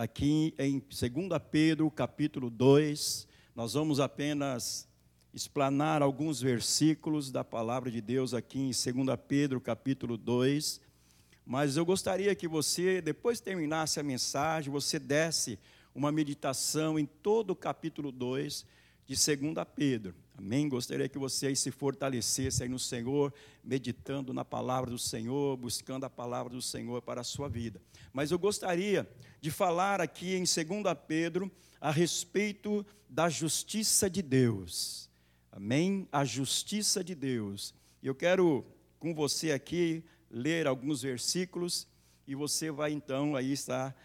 aqui em 2 Pedro, capítulo 2. Nós vamos apenas explanar alguns versículos da palavra de Deus aqui em 2 Pedro, capítulo 2. Mas eu gostaria que você, depois terminasse a mensagem, você desse uma meditação em todo o capítulo 2 de 2 Pedro. Amém? Gostaria que você aí se fortalecesse aí no Senhor, meditando na palavra do Senhor, buscando a palavra do Senhor para a sua vida. Mas eu gostaria de falar aqui em 2 Pedro a respeito da justiça de Deus. Amém? A justiça de Deus. Eu quero com você aqui ler alguns versículos e você vai então aí estar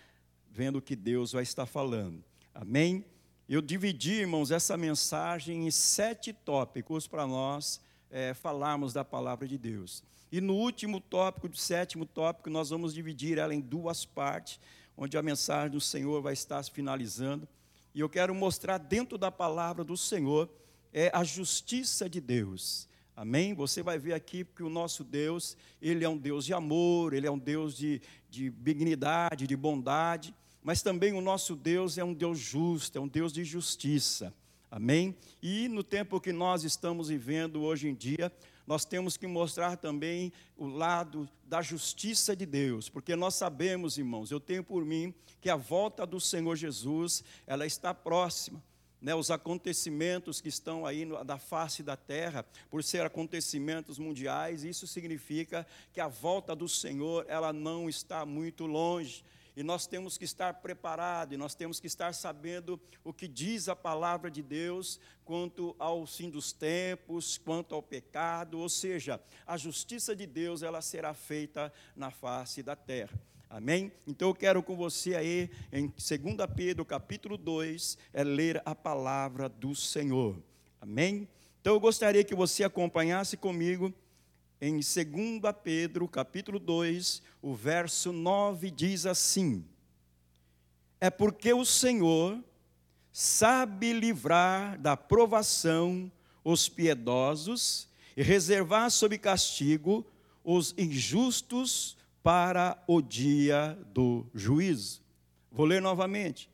vendo o que Deus vai estar falando. Amém? Eu dividi, irmãos, essa mensagem em sete tópicos para nós é, falarmos da palavra de Deus. E no último tópico, do sétimo tópico, nós vamos dividir ela em duas partes, onde a mensagem do Senhor vai estar finalizando. E eu quero mostrar dentro da palavra do Senhor é a justiça de Deus. Amém? Você vai ver aqui que o nosso Deus, Ele é um Deus de amor, Ele é um Deus de, de dignidade, de bondade mas também o nosso Deus é um Deus justo, é um Deus de justiça. Amém? E no tempo que nós estamos vivendo hoje em dia, nós temos que mostrar também o lado da justiça de Deus, porque nós sabemos, irmãos, eu tenho por mim que a volta do Senhor Jesus, ela está próxima. Né, os acontecimentos que estão aí no, da face da terra, por ser acontecimentos mundiais, isso significa que a volta do Senhor, ela não está muito longe e nós temos que estar preparados, e nós temos que estar sabendo o que diz a palavra de Deus quanto ao fim dos tempos, quanto ao pecado, ou seja, a justiça de Deus ela será feita na face da terra. Amém? Então eu quero com você aí, em 2 Pedro capítulo 2, é ler a palavra do Senhor. Amém? Então eu gostaria que você acompanhasse comigo em 2 Pedro, capítulo 2, o verso 9 diz assim: É porque o Senhor sabe livrar da provação os piedosos e reservar sob castigo os injustos para o dia do juízo. Vou ler novamente.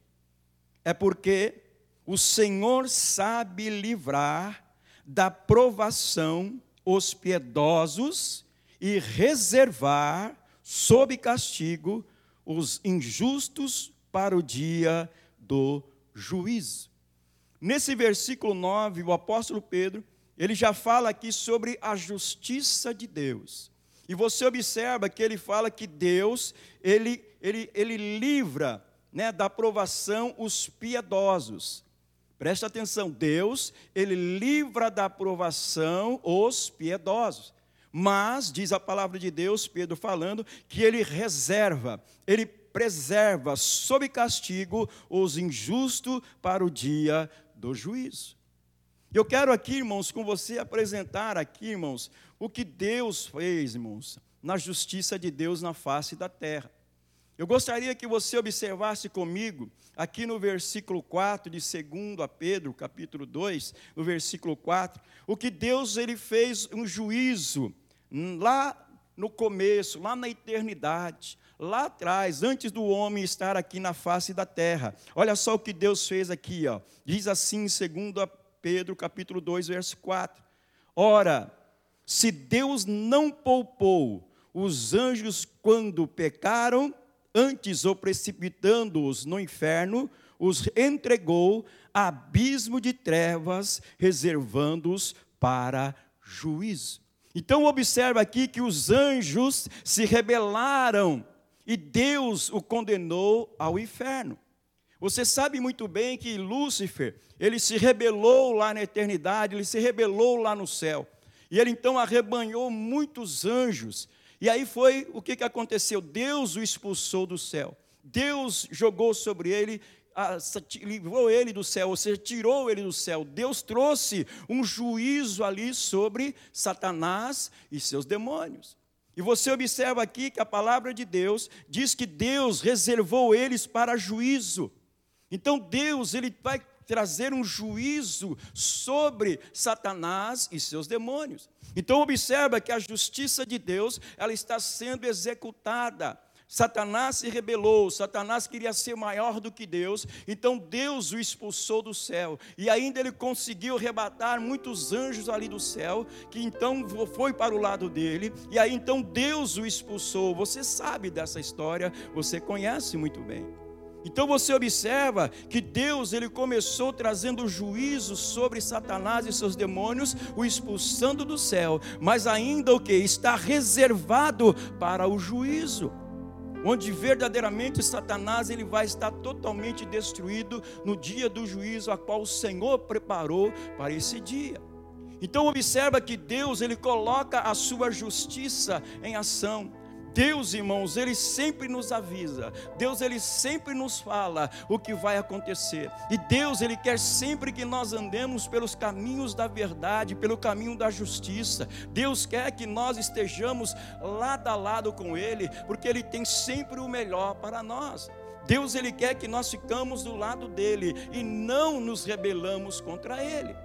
É porque o Senhor sabe livrar da provação os piedosos e reservar sob castigo os injustos para o dia do juízo. Nesse versículo 9, o apóstolo Pedro, ele já fala aqui sobre a justiça de Deus. E você observa que ele fala que Deus, ele, ele, ele livra né, da aprovação os piedosos. Preste atenção, Deus, ele livra da aprovação os piedosos. Mas, diz a palavra de Deus, Pedro falando, que ele reserva, ele preserva sob castigo os injustos para o dia do juízo. Eu quero aqui, irmãos, com você apresentar aqui, irmãos, o que Deus fez, irmãos, na justiça de Deus na face da terra. Eu gostaria que você observasse comigo, aqui no versículo 4 de 2 a Pedro, capítulo 2, no versículo 4, o que Deus ele fez um juízo lá no começo, lá na eternidade, lá atrás, antes do homem estar aqui na face da terra. Olha só o que Deus fez aqui, ó. Diz assim em 2 Pedro, capítulo 2, verso 4. Ora, se Deus não poupou os anjos quando pecaram, antes ou precipitando-os no inferno, os entregou a abismo de trevas, reservando-os para juízo. Então observa aqui que os anjos se rebelaram e Deus o condenou ao inferno. Você sabe muito bem que Lúcifer, ele se rebelou lá na eternidade, ele se rebelou lá no céu. E ele então arrebanhou muitos anjos, e aí foi o que, que aconteceu? Deus o expulsou do céu. Deus jogou sobre ele, livrou ele do céu, ou seja, tirou ele do céu. Deus trouxe um juízo ali sobre Satanás e seus demônios. E você observa aqui que a palavra de Deus diz que Deus reservou eles para juízo. Então Deus, ele vai trazer um juízo sobre Satanás e seus demônios. Então observa que a justiça de Deus, ela está sendo executada Satanás se rebelou, Satanás queria ser maior do que Deus, então Deus o expulsou do céu, e ainda ele conseguiu arrebatar muitos anjos ali do céu, que então foi para o lado dele, e aí então Deus o expulsou. Você sabe dessa história, você conhece muito bem. Então você observa que Deus ele começou trazendo juízo sobre Satanás e seus demônios, o expulsando do céu, mas ainda o que está reservado para o juízo onde verdadeiramente Satanás ele vai estar totalmente destruído no dia do juízo a qual o Senhor preparou para esse dia. Então observa que Deus ele coloca a sua justiça em ação. Deus, irmãos, ele sempre nos avisa. Deus, ele sempre nos fala o que vai acontecer. E Deus, ele quer sempre que nós andemos pelos caminhos da verdade, pelo caminho da justiça. Deus quer que nós estejamos lado a lado com ele, porque ele tem sempre o melhor para nós. Deus, ele quer que nós ficamos do lado dele e não nos rebelamos contra ele.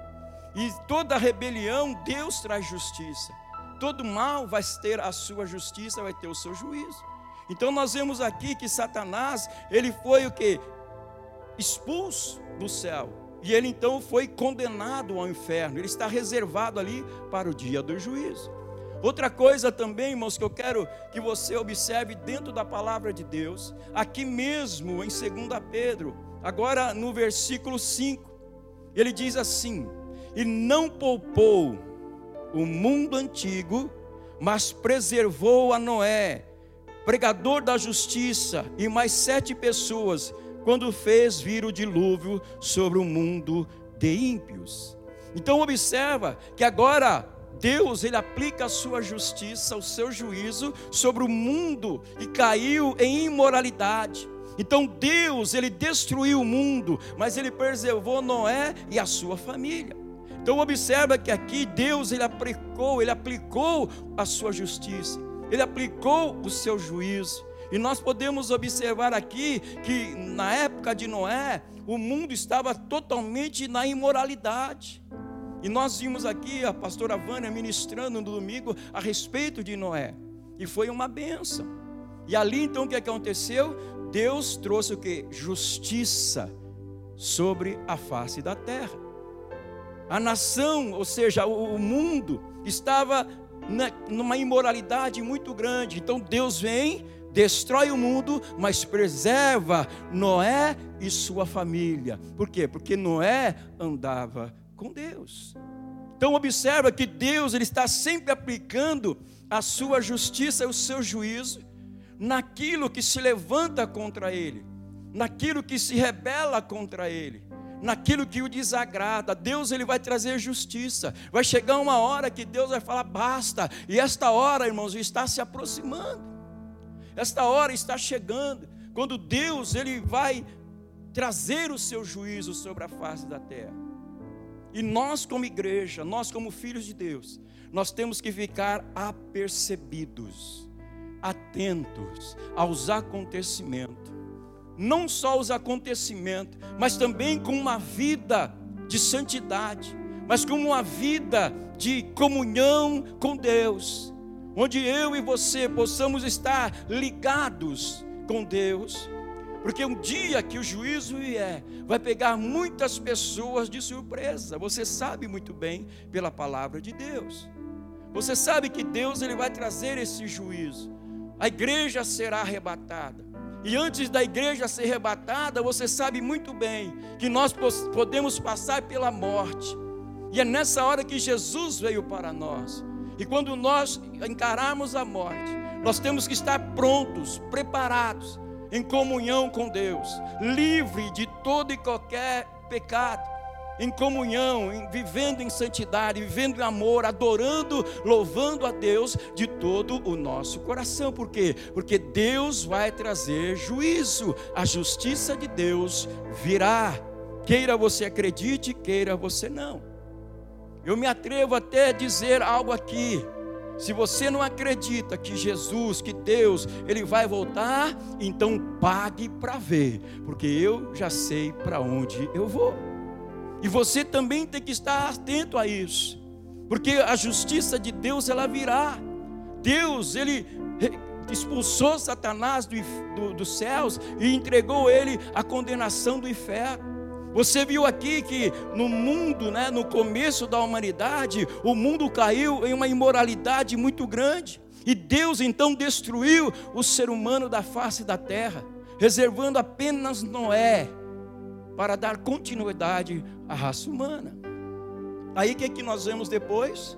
E toda rebelião, Deus traz justiça todo mal vai ter a sua justiça, vai ter o seu juízo. Então nós vemos aqui que Satanás, ele foi o que? Expulso do céu. E ele então foi condenado ao inferno. Ele está reservado ali para o dia do juízo. Outra coisa também, irmãos, que eu quero que você observe dentro da palavra de Deus, aqui mesmo em 2 Pedro, agora no versículo 5, ele diz assim: E não poupou o mundo antigo, mas preservou a Noé, pregador da justiça, e mais sete pessoas, quando fez vir o dilúvio sobre o mundo de ímpios. Então observa que agora Deus ele aplica a sua justiça, o seu juízo sobre o mundo e caiu em imoralidade. Então Deus ele destruiu o mundo, mas ele preservou Noé e a sua família. Então observa que aqui Deus ele aplicou, ele aplicou a sua justiça, ele aplicou o seu juízo. E nós podemos observar aqui que na época de Noé, o mundo estava totalmente na imoralidade. E nós vimos aqui a pastora Vânia ministrando no domingo a respeito de Noé. E foi uma benção. E ali então o que aconteceu? Deus trouxe o que? Justiça sobre a face da terra. A nação, ou seja, o mundo, estava numa imoralidade muito grande. Então Deus vem, destrói o mundo, mas preserva Noé e sua família. Por quê? Porque Noé andava com Deus. Então observa que Deus ele está sempre aplicando a sua justiça e o seu juízo naquilo que se levanta contra ele, naquilo que se rebela contra ele naquilo que o desagrada. Deus ele vai trazer justiça. Vai chegar uma hora que Deus vai falar basta. E esta hora, irmãos, está se aproximando. Esta hora está chegando, quando Deus ele vai trazer o seu juízo sobre a face da terra. E nós como igreja, nós como filhos de Deus, nós temos que ficar apercebidos, atentos aos acontecimentos não só os acontecimentos, mas também com uma vida de santidade, mas com uma vida de comunhão com Deus, onde eu e você possamos estar ligados com Deus, porque um dia que o juízo vier, vai pegar muitas pessoas de surpresa. Você sabe muito bem pela palavra de Deus. Você sabe que Deus ele vai trazer esse juízo. A igreja será arrebatada. E antes da igreja ser arrebatada, você sabe muito bem que nós podemos passar pela morte. E é nessa hora que Jesus veio para nós. E quando nós encararmos a morte, nós temos que estar prontos, preparados, em comunhão com Deus, livre de todo e qualquer pecado em comunhão, em, vivendo em santidade, vivendo em amor, adorando, louvando a Deus de todo o nosso coração. Por quê? Porque Deus vai trazer juízo, a justiça de Deus virá. Queira você acredite, queira você não. Eu me atrevo até a dizer algo aqui. Se você não acredita que Jesus, que Deus, Ele vai voltar, então pague para ver, porque eu já sei para onde eu vou. E você também tem que estar atento a isso, porque a justiça de Deus ela virá. Deus, ele expulsou Satanás do, do, dos céus e entregou ele à condenação do inferno. Você viu aqui que no mundo, né, no começo da humanidade, o mundo caiu em uma imoralidade muito grande. E Deus então destruiu o ser humano da face da terra, reservando apenas Noé para dar continuidade à raça humana. Aí o que, é que nós vemos depois?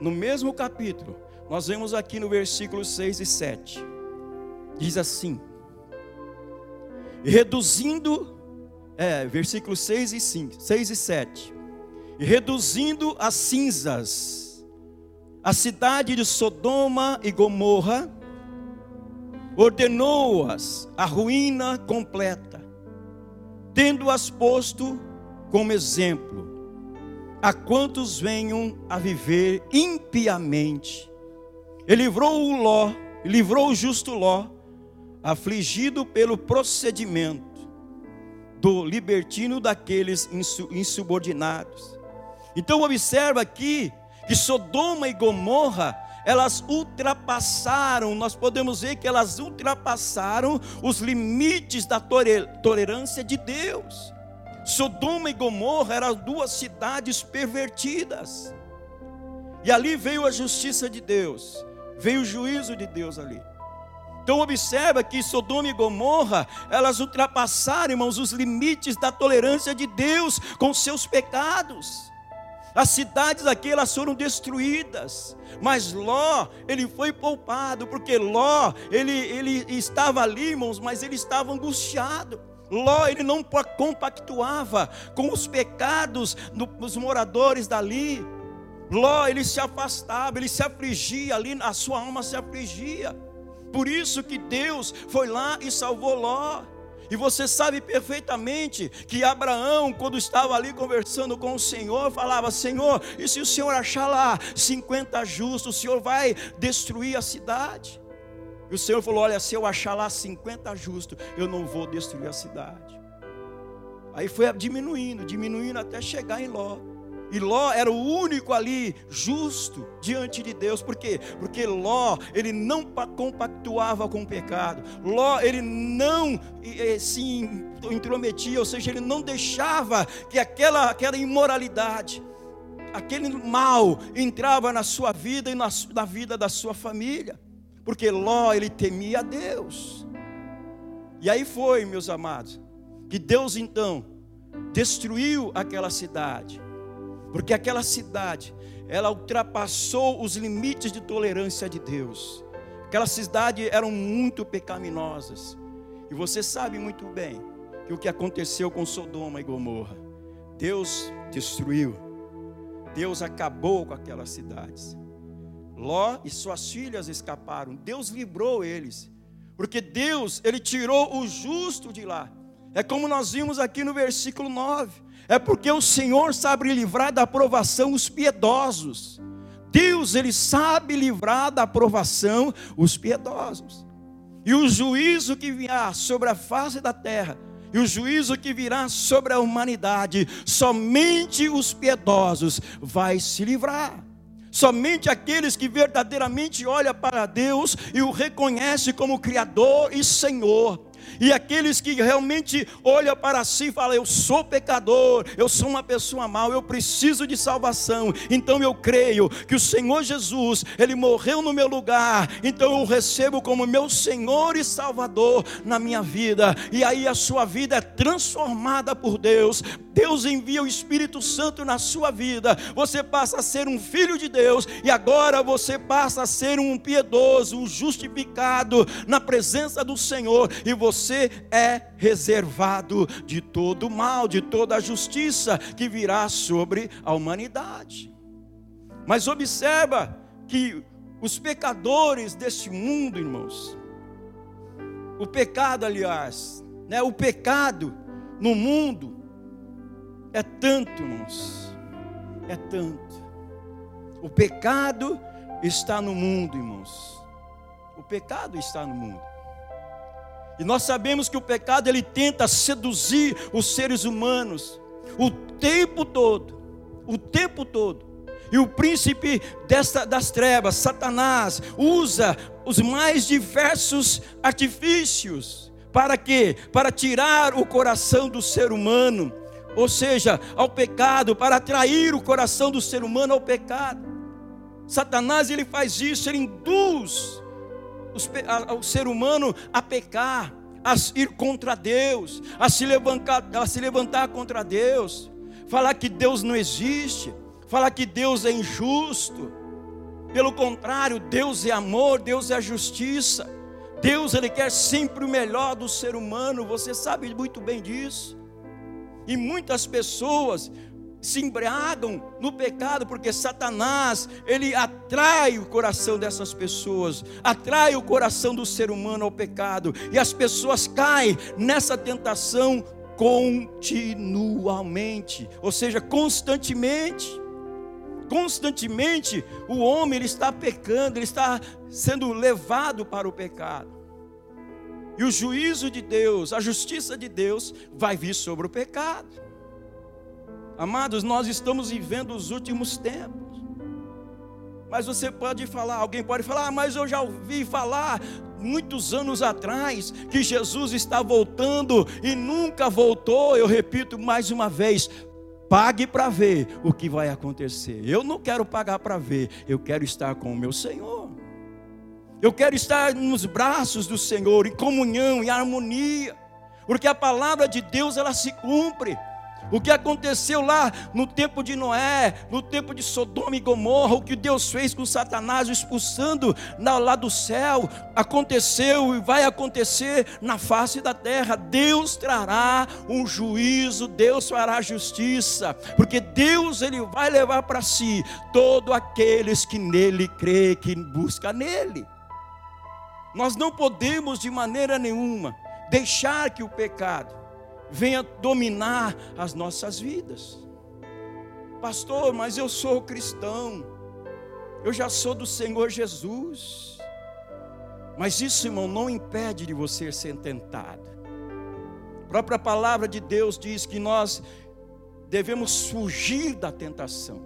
No mesmo capítulo, nós vemos aqui no versículo 6 e 7. Diz assim: reduzindo, é, versículo 6 e 5, 6 e 7. Reduzindo as cinzas, a cidade de Sodoma e Gomorra, ordenou-as a ruína completa, tendo-as posto como exemplo a quantos venham a viver impiamente. Ele livrou o Ló, livrou o justo Ló, afligido pelo procedimento do libertino daqueles insubordinados. Então observa aqui que Sodoma e Gomorra, elas ultrapassaram, nós podemos ver que elas ultrapassaram os limites da tolerância de Deus. Sodoma e Gomorra eram duas cidades pervertidas. E ali veio a justiça de Deus, veio o juízo de Deus ali. Então observa que Sodoma e Gomorra, elas ultrapassaram, irmãos, os limites da tolerância de Deus com seus pecados. As cidades aqui elas foram destruídas, mas Ló, ele foi poupado, porque Ló, ele, ele estava ali, irmãos, mas ele estava angustiado. Ló ele não compactuava com os pecados dos moradores dali. Ló ele se afastava, ele se afligia ali, a sua alma se afligia. Por isso que Deus foi lá e salvou Ló. E você sabe perfeitamente que Abraão, quando estava ali conversando com o Senhor, falava: Senhor, e se o Senhor achar lá 50 justos, o Senhor vai destruir a cidade? E o Senhor falou: Olha, se eu achar lá 50 justos, eu não vou destruir a cidade. Aí foi diminuindo, diminuindo até chegar em Ló. E Ló era o único ali justo diante de Deus. Por quê? Porque Ló, ele não compactuava com o pecado. Ló, ele não se intrometia, ou seja, ele não deixava que aquela, aquela imoralidade, aquele mal entrava na sua vida e na, na vida da sua família porque Ló ele temia a Deus. E aí foi, meus amados, que Deus então destruiu aquela cidade, porque aquela cidade ela ultrapassou os limites de tolerância de Deus. Aquelas cidades eram muito pecaminosas. E você sabe muito bem que o que aconteceu com Sodoma e Gomorra, Deus destruiu. Deus acabou com aquelas cidades. Ló e suas filhas escaparam. Deus livrou eles. Porque Deus, ele tirou o justo de lá. É como nós vimos aqui no versículo 9. É porque o Senhor sabe livrar da aprovação os piedosos. Deus, ele sabe livrar da aprovação os piedosos. E o juízo que virá sobre a face da terra, e o juízo que virá sobre a humanidade, somente os piedosos vai se livrar. Somente aqueles que verdadeiramente olham para Deus e o reconhecem como Criador e Senhor e aqueles que realmente olham para si e falam: Eu sou pecador, eu sou uma pessoa mal, eu preciso de salvação. Então eu creio que o Senhor Jesus, Ele morreu no meu lugar, então eu recebo como meu Senhor e Salvador na minha vida. E aí a sua vida é transformada por Deus. Deus envia o Espírito Santo na sua vida. Você passa a ser um filho de Deus e agora você passa a ser um piedoso, um justificado na presença do Senhor e você é reservado de todo mal, de toda a justiça que virá sobre a humanidade. Mas observa que os pecadores deste mundo, irmãos, o pecado, aliás, né, o pecado no mundo é tanto, irmãos, é tanto. O pecado está no mundo, irmãos. O pecado está no mundo. E nós sabemos que o pecado ele tenta seduzir os seres humanos o tempo todo, o tempo todo. E o príncipe desta, das trevas, Satanás, usa os mais diversos artifícios. Para quê? Para tirar o coração do ser humano, ou seja, ao pecado, para atrair o coração do ser humano ao pecado. Satanás ele faz isso, ele induz o ser humano a pecar, a ir contra Deus, a se levantar, a se levantar contra Deus, falar que Deus não existe, falar que Deus é injusto. Pelo contrário, Deus é amor, Deus é justiça. Deus ele quer sempre o melhor do ser humano, você sabe muito bem disso. E muitas pessoas se embriagam no pecado porque Satanás, ele atrai o coração dessas pessoas, atrai o coração do ser humano ao pecado, e as pessoas caem nessa tentação continuamente, ou seja, constantemente constantemente o homem ele está pecando, ele está sendo levado para o pecado. E o juízo de Deus, a justiça de Deus vai vir sobre o pecado. Amados, nós estamos vivendo os últimos tempos. Mas você pode falar, alguém pode falar, ah, mas eu já ouvi falar muitos anos atrás que Jesus está voltando e nunca voltou. Eu repito mais uma vez: Pague para ver o que vai acontecer. Eu não quero pagar para ver, eu quero estar com o meu Senhor. Eu quero estar nos braços do Senhor, em comunhão, em harmonia, porque a palavra de Deus ela se cumpre. O que aconteceu lá no tempo de Noé, no tempo de Sodoma e Gomorra, o que Deus fez com Satanás expulsando lá do céu, aconteceu e vai acontecer na face da terra. Deus trará um juízo, Deus fará justiça, porque Deus ele vai levar para si todos aqueles que nele crê, que busca nele. Nós não podemos de maneira nenhuma deixar que o pecado venha dominar as nossas vidas. Pastor, mas eu sou cristão, eu já sou do Senhor Jesus. Mas isso, irmão, não impede de você ser tentado. A própria palavra de Deus diz que nós devemos fugir da tentação,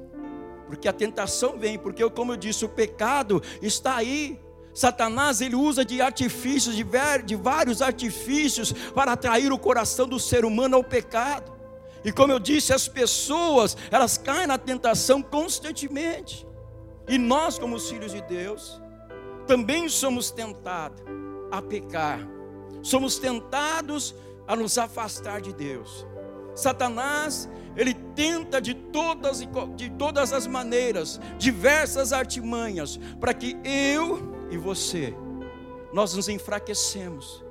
porque a tentação vem, porque, como eu disse, o pecado está aí. Satanás ele usa de artifícios, de, de vários artifícios para atrair o coração do ser humano ao pecado. E como eu disse, as pessoas, elas caem na tentação constantemente. E nós, como filhos de Deus, também somos tentados a pecar. Somos tentados a nos afastar de Deus. Satanás, ele tenta de todas, de todas as maneiras, diversas artimanhas, para que eu e você, nós nos enfraquecemos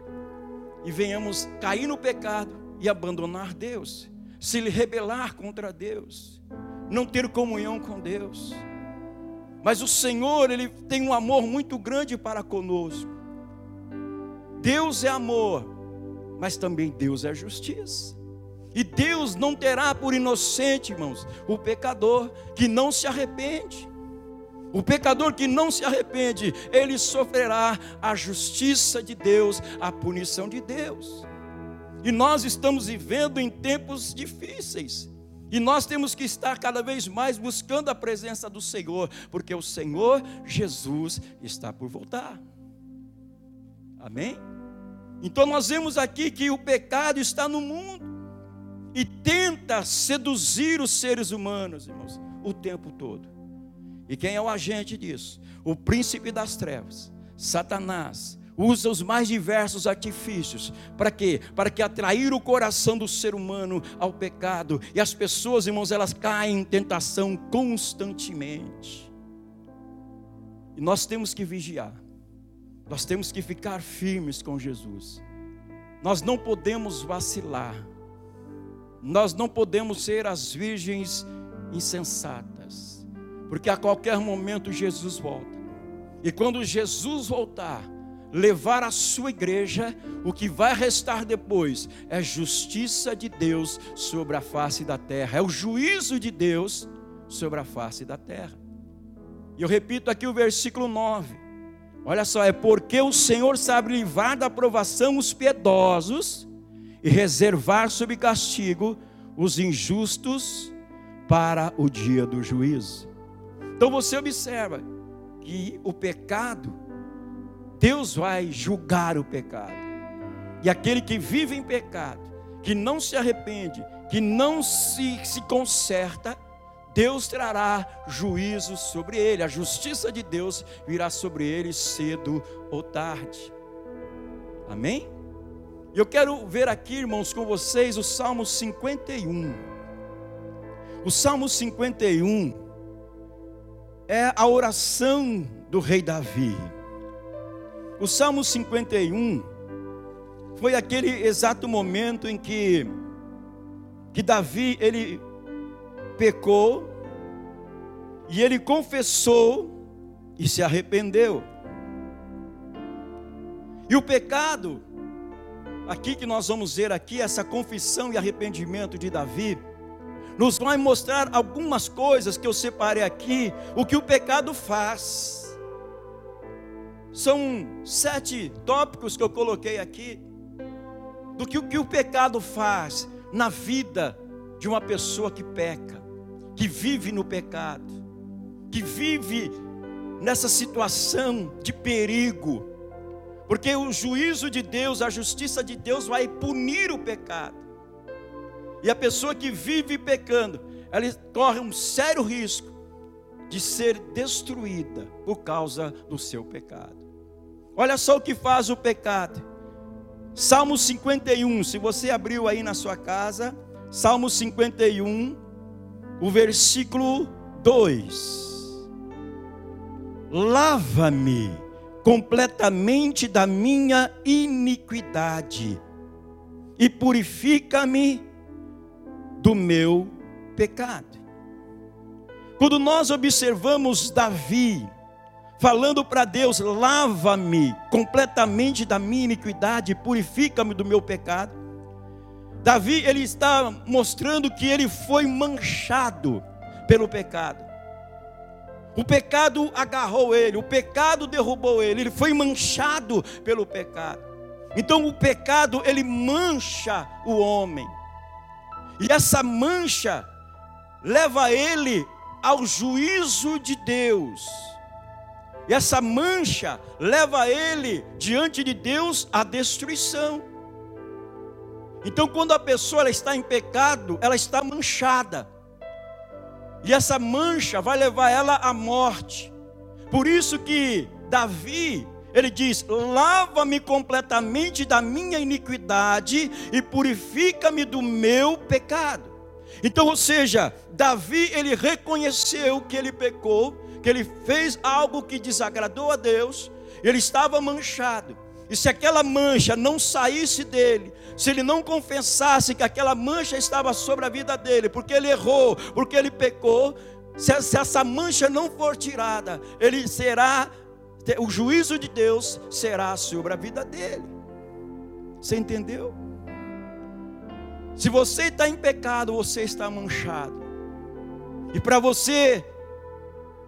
e venhamos cair no pecado e abandonar Deus, se rebelar contra Deus, não ter comunhão com Deus. Mas o Senhor, Ele tem um amor muito grande para conosco. Deus é amor, mas também Deus é justiça. E Deus não terá por inocente, irmãos, o pecador que não se arrepende. O pecador que não se arrepende, ele sofrerá a justiça de Deus, a punição de Deus. E nós estamos vivendo em tempos difíceis. E nós temos que estar cada vez mais buscando a presença do Senhor, porque o Senhor Jesus está por voltar. Amém? Então nós vemos aqui que o pecado está no mundo e tenta seduzir os seres humanos, irmãos, o tempo todo. E quem é o agente disso? O príncipe das trevas, Satanás, usa os mais diversos artifícios. Para quê? Para que atrair o coração do ser humano ao pecado. E as pessoas, irmãos, elas caem em tentação constantemente. E nós temos que vigiar. Nós temos que ficar firmes com Jesus. Nós não podemos vacilar. Nós não podemos ser as virgens insensatas porque a qualquer momento Jesus volta. E quando Jesus voltar, levar a sua igreja, o que vai restar depois é justiça de Deus sobre a face da terra, é o juízo de Deus sobre a face da terra. E eu repito aqui o versículo 9. Olha só, é porque o Senhor sabe livrar da aprovação os piedosos e reservar sob castigo os injustos para o dia do juízo. Então você observa que o pecado, Deus vai julgar o pecado. E aquele que vive em pecado, que não se arrepende, que não se, se conserta, Deus trará juízo sobre ele, a justiça de Deus virá sobre ele cedo ou tarde. Amém? E eu quero ver aqui, irmãos, com vocês o Salmo 51. O Salmo 51 é a oração do rei Davi. O Salmo 51 foi aquele exato momento em que que Davi ele pecou e ele confessou e se arrependeu. E o pecado aqui que nós vamos ver aqui essa confissão e arrependimento de Davi nos vai mostrar algumas coisas que eu separei aqui, o que o pecado faz. São sete tópicos que eu coloquei aqui, do que o que o pecado faz na vida de uma pessoa que peca, que vive no pecado, que vive nessa situação de perigo, porque o juízo de Deus, a justiça de Deus vai punir o pecado. E a pessoa que vive pecando, ela corre um sério risco de ser destruída por causa do seu pecado. Olha só o que faz o pecado. Salmo 51, se você abriu aí na sua casa, Salmo 51, o versículo 2. Lava-me completamente da minha iniquidade e purifica-me do meu pecado. Quando nós observamos Davi falando para Deus: lava-me completamente da minha iniquidade, purifica-me do meu pecado. Davi ele está mostrando que ele foi manchado pelo pecado. O pecado agarrou ele, o pecado derrubou ele, ele foi manchado pelo pecado. Então o pecado ele mancha o homem. E essa mancha leva ele ao juízo de Deus. E essa mancha leva ele diante de Deus à destruição. Então, quando a pessoa está em pecado, ela está manchada. E essa mancha vai levar ela à morte. Por isso que Davi, ele diz: lava-me completamente da minha iniquidade e purifica-me do meu pecado. Então, ou seja, Davi ele reconheceu que ele pecou, que ele fez algo que desagradou a Deus, ele estava manchado. E se aquela mancha não saísse dele, se ele não confessasse que aquela mancha estava sobre a vida dele, porque ele errou, porque ele pecou, se essa mancha não for tirada, ele será o juízo de Deus será sobre a vida dele. Você entendeu? Se você está em pecado, você está manchado. E para você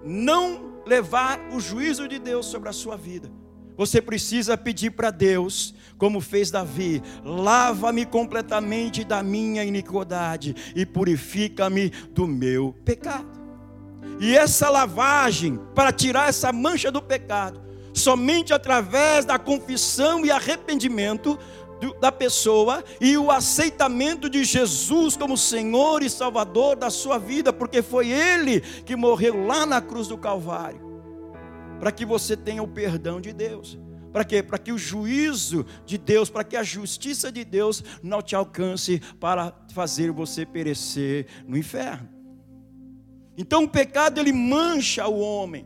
não levar o juízo de Deus sobre a sua vida, você precisa pedir para Deus, como fez Davi: lava-me completamente da minha iniquidade e purifica-me do meu pecado. E essa lavagem, para tirar essa mancha do pecado, somente através da confissão e arrependimento da pessoa e o aceitamento de Jesus como Senhor e Salvador da sua vida, porque foi Ele que morreu lá na cruz do Calvário, para que você tenha o perdão de Deus. Para quê? Para que o juízo de Deus, para que a justiça de Deus não te alcance para fazer você perecer no inferno. Então o pecado ele mancha o homem.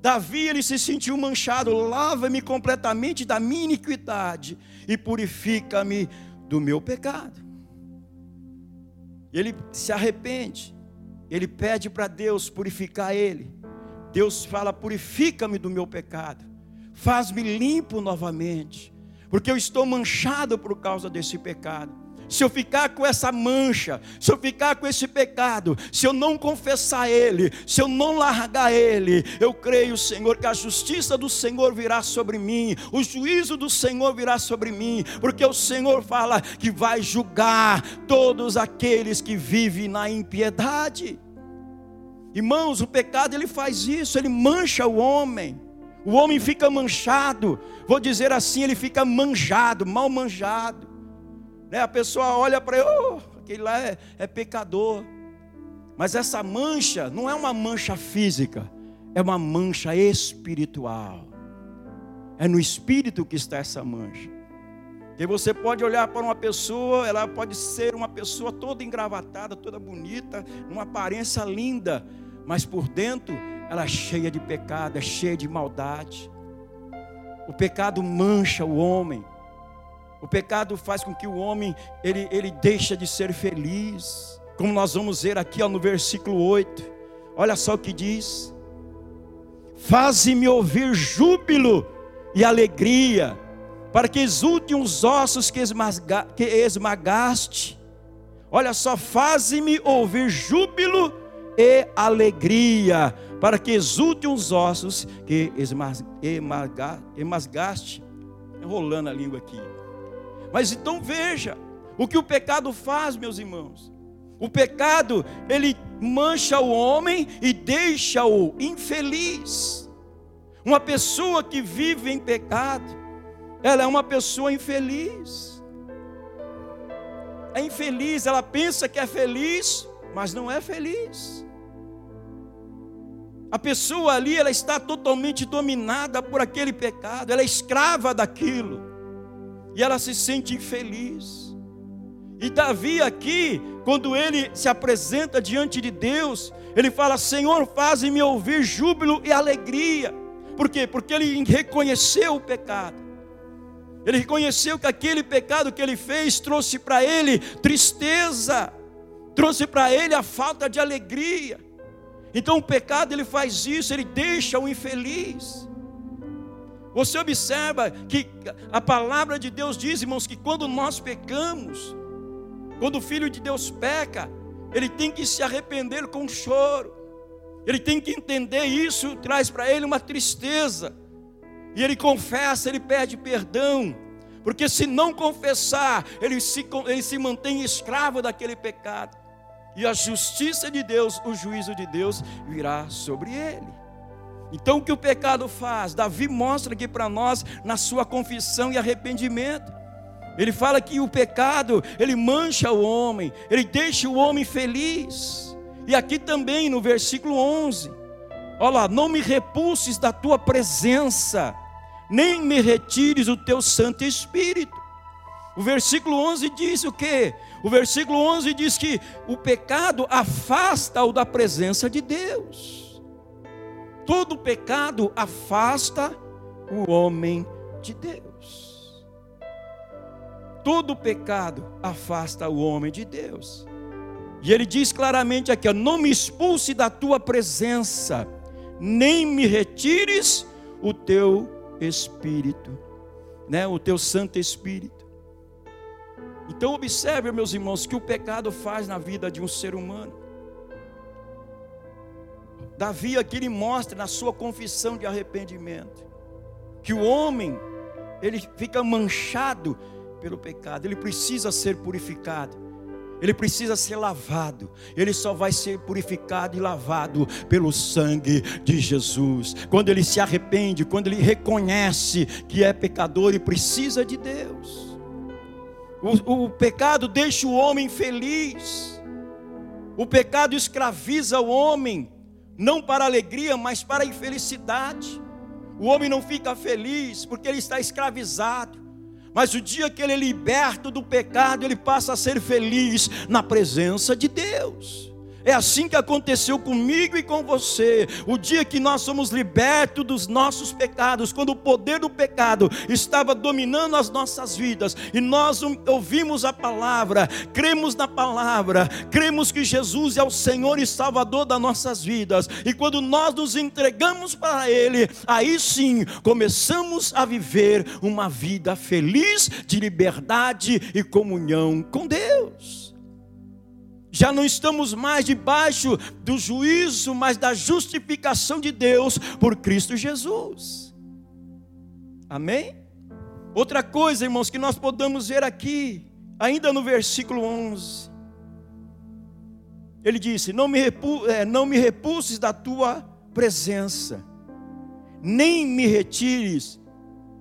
Davi ele se sentiu manchado, lava-me completamente da minha iniquidade e purifica-me do meu pecado. Ele se arrepende, ele pede para Deus purificar ele. Deus fala: purifica-me do meu pecado, faz-me limpo novamente, porque eu estou manchado por causa desse pecado se eu ficar com essa mancha, se eu ficar com esse pecado, se eu não confessar Ele, se eu não largar Ele, eu creio, Senhor, que a justiça do Senhor virá sobre mim, o juízo do Senhor virá sobre mim, porque o Senhor fala que vai julgar todos aqueles que vivem na impiedade. Irmãos, o pecado ele faz isso, ele mancha o homem. O homem fica manchado, vou dizer assim, ele fica manjado, mal manjado. Né? A pessoa olha para ele, oh, aquele lá é, é pecador. Mas essa mancha não é uma mancha física, é uma mancha espiritual. É no espírito que está essa mancha. E você pode olhar para uma pessoa, ela pode ser uma pessoa toda engravatada, toda bonita, uma aparência linda, mas por dentro ela é cheia de pecado, é cheia de maldade. O pecado mancha o homem. O pecado faz com que o homem ele, ele deixa de ser feliz. Como nós vamos ver aqui ó, no versículo 8. Olha só o que diz: Faze-me ouvir júbilo e alegria, para que exultem os ossos que, esmaga, que esmagaste. Olha só, faze-me ouvir júbilo e alegria, para que exultem os ossos que esmagaste. Enrolando a língua aqui. Mas então veja o que o pecado faz, meus irmãos. O pecado, ele mancha o homem e deixa-o infeliz. Uma pessoa que vive em pecado, ela é uma pessoa infeliz. É infeliz, ela pensa que é feliz, mas não é feliz. A pessoa ali, ela está totalmente dominada por aquele pecado, ela é escrava daquilo, e ela se sente infeliz. E Davi aqui, quando ele se apresenta diante de Deus, ele fala: Senhor, faz-me ouvir júbilo e alegria. Por quê? Porque ele reconheceu o pecado. Ele reconheceu que aquele pecado que ele fez trouxe para ele tristeza, trouxe para ele a falta de alegria. Então o pecado ele faz isso, ele deixa o infeliz. Você observa que a palavra de Deus diz, irmãos, que quando nós pecamos, quando o filho de Deus peca, ele tem que se arrepender com choro. Ele tem que entender isso, traz para ele uma tristeza. E ele confessa, ele pede perdão. Porque se não confessar, ele se, ele se mantém escravo daquele pecado. E a justiça de Deus, o juízo de Deus virá sobre ele. Então o que o pecado faz? Davi mostra aqui para nós na sua confissão e arrependimento. Ele fala que o pecado, ele mancha o homem, ele deixa o homem feliz. E aqui também no versículo 11, olha lá, não me repulses da tua presença, nem me retires o teu Santo Espírito. O versículo 11 diz o que? O versículo 11 diz que o pecado afasta-o da presença de Deus. Todo pecado afasta o homem de Deus. Todo pecado afasta o homem de Deus. E ele diz claramente aqui: não me expulse da tua presença, nem me retires o teu Espírito, né? o teu Santo Espírito. Então, observe, meus irmãos, que o pecado faz na vida de um ser humano. Davi aqui ele mostra na sua confissão de arrependimento que o homem ele fica manchado pelo pecado, ele precisa ser purificado. Ele precisa ser lavado. Ele só vai ser purificado e lavado pelo sangue de Jesus. Quando ele se arrepende, quando ele reconhece que é pecador e precisa de Deus. O, o pecado deixa o homem feliz. O pecado escraviza o homem, não para alegria, mas para infelicidade. O homem não fica feliz porque ele está escravizado. Mas o dia que ele é liberto do pecado, ele passa a ser feliz na presença de Deus. É assim que aconteceu comigo e com você. O dia que nós somos libertos dos nossos pecados, quando o poder do pecado estava dominando as nossas vidas, e nós ouvimos a palavra, cremos na palavra, cremos que Jesus é o Senhor e Salvador das nossas vidas, e quando nós nos entregamos para Ele, aí sim começamos a viver uma vida feliz de liberdade e comunhão com Deus já não estamos mais debaixo do juízo, mas da justificação de Deus por Cristo Jesus. Amém? Outra coisa, irmãos, que nós podemos ver aqui, ainda no versículo 11, Ele disse: Não me, repu é, não me repulses da tua presença, nem me retires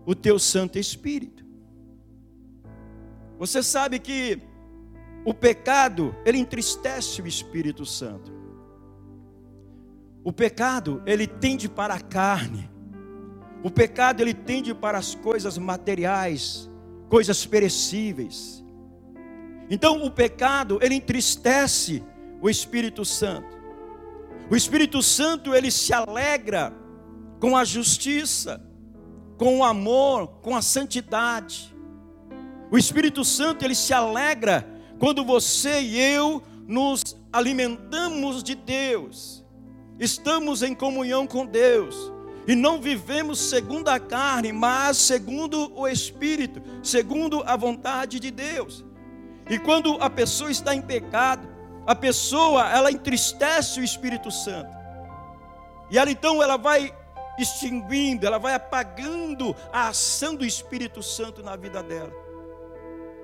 o teu Santo Espírito. Você sabe que o pecado, ele entristece o Espírito Santo. O pecado, ele tende para a carne. O pecado, ele tende para as coisas materiais, coisas perecíveis. Então, o pecado, ele entristece o Espírito Santo. O Espírito Santo, ele se alegra com a justiça, com o amor, com a santidade. O Espírito Santo, ele se alegra quando você e eu nos alimentamos de Deus, estamos em comunhão com Deus, e não vivemos segundo a carne, mas segundo o Espírito, segundo a vontade de Deus. E quando a pessoa está em pecado, a pessoa ela entristece o Espírito Santo. E ela então ela vai extinguindo, ela vai apagando a ação do Espírito Santo na vida dela.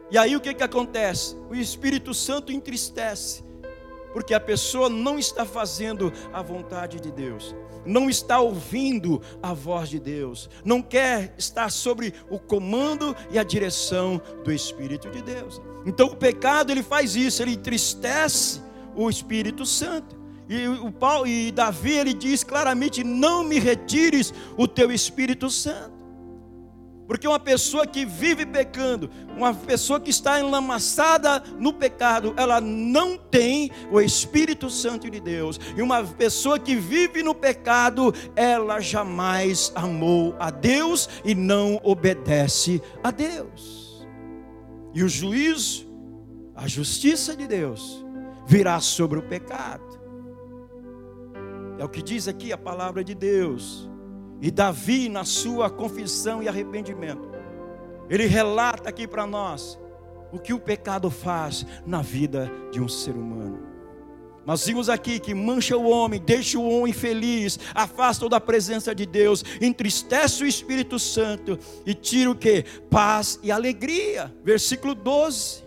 E aí o que, que acontece? O Espírito Santo entristece, porque a pessoa não está fazendo a vontade de Deus, não está ouvindo a voz de Deus, não quer estar sobre o comando e a direção do Espírito de Deus. Então o pecado ele faz isso, ele entristece o Espírito Santo. E, o Paulo, e Davi ele diz claramente: Não me retires o teu Espírito Santo. Porque uma pessoa que vive pecando, uma pessoa que está enlamaçada no pecado, ela não tem o Espírito Santo de Deus. E uma pessoa que vive no pecado, ela jamais amou a Deus e não obedece a Deus. E o juízo, a justiça de Deus, virá sobre o pecado. É o que diz aqui a palavra de Deus. E Davi, na sua confissão e arrependimento, ele relata aqui para nós o que o pecado faz na vida de um ser humano. Nós vimos aqui que mancha o homem, deixa o homem feliz, afasta da presença de Deus, entristece o Espírito Santo e tira o que? Paz e alegria. Versículo 12.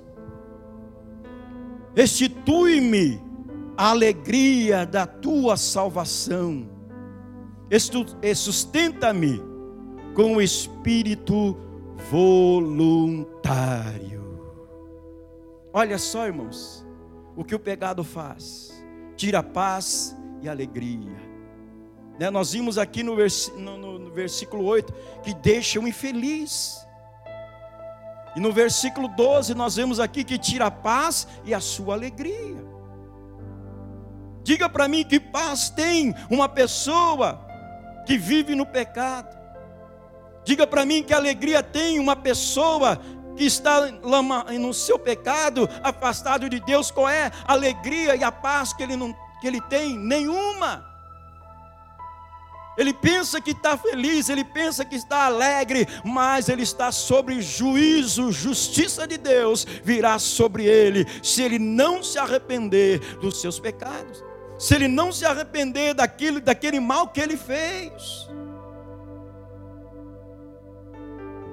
Restitui-me a alegria da tua salvação sustenta-me com o espírito voluntário. Olha só, irmãos, o que o pecado faz: tira paz e alegria. Né? Nós vimos aqui no, vers... no, no, no versículo 8 que deixa o infeliz. E no versículo 12 nós vemos aqui que tira a paz e a sua alegria. Diga para mim que paz tem uma pessoa que vive no pecado. Diga para mim que alegria tem uma pessoa que está no seu pecado, afastado de Deus, qual é a alegria e a paz que ele, não, que ele tem? Nenhuma. Ele pensa que está feliz, ele pensa que está alegre, mas ele está sobre juízo, justiça de Deus virá sobre ele, se ele não se arrepender dos seus pecados se ele não se arrepender daquilo, daquele mal que ele fez.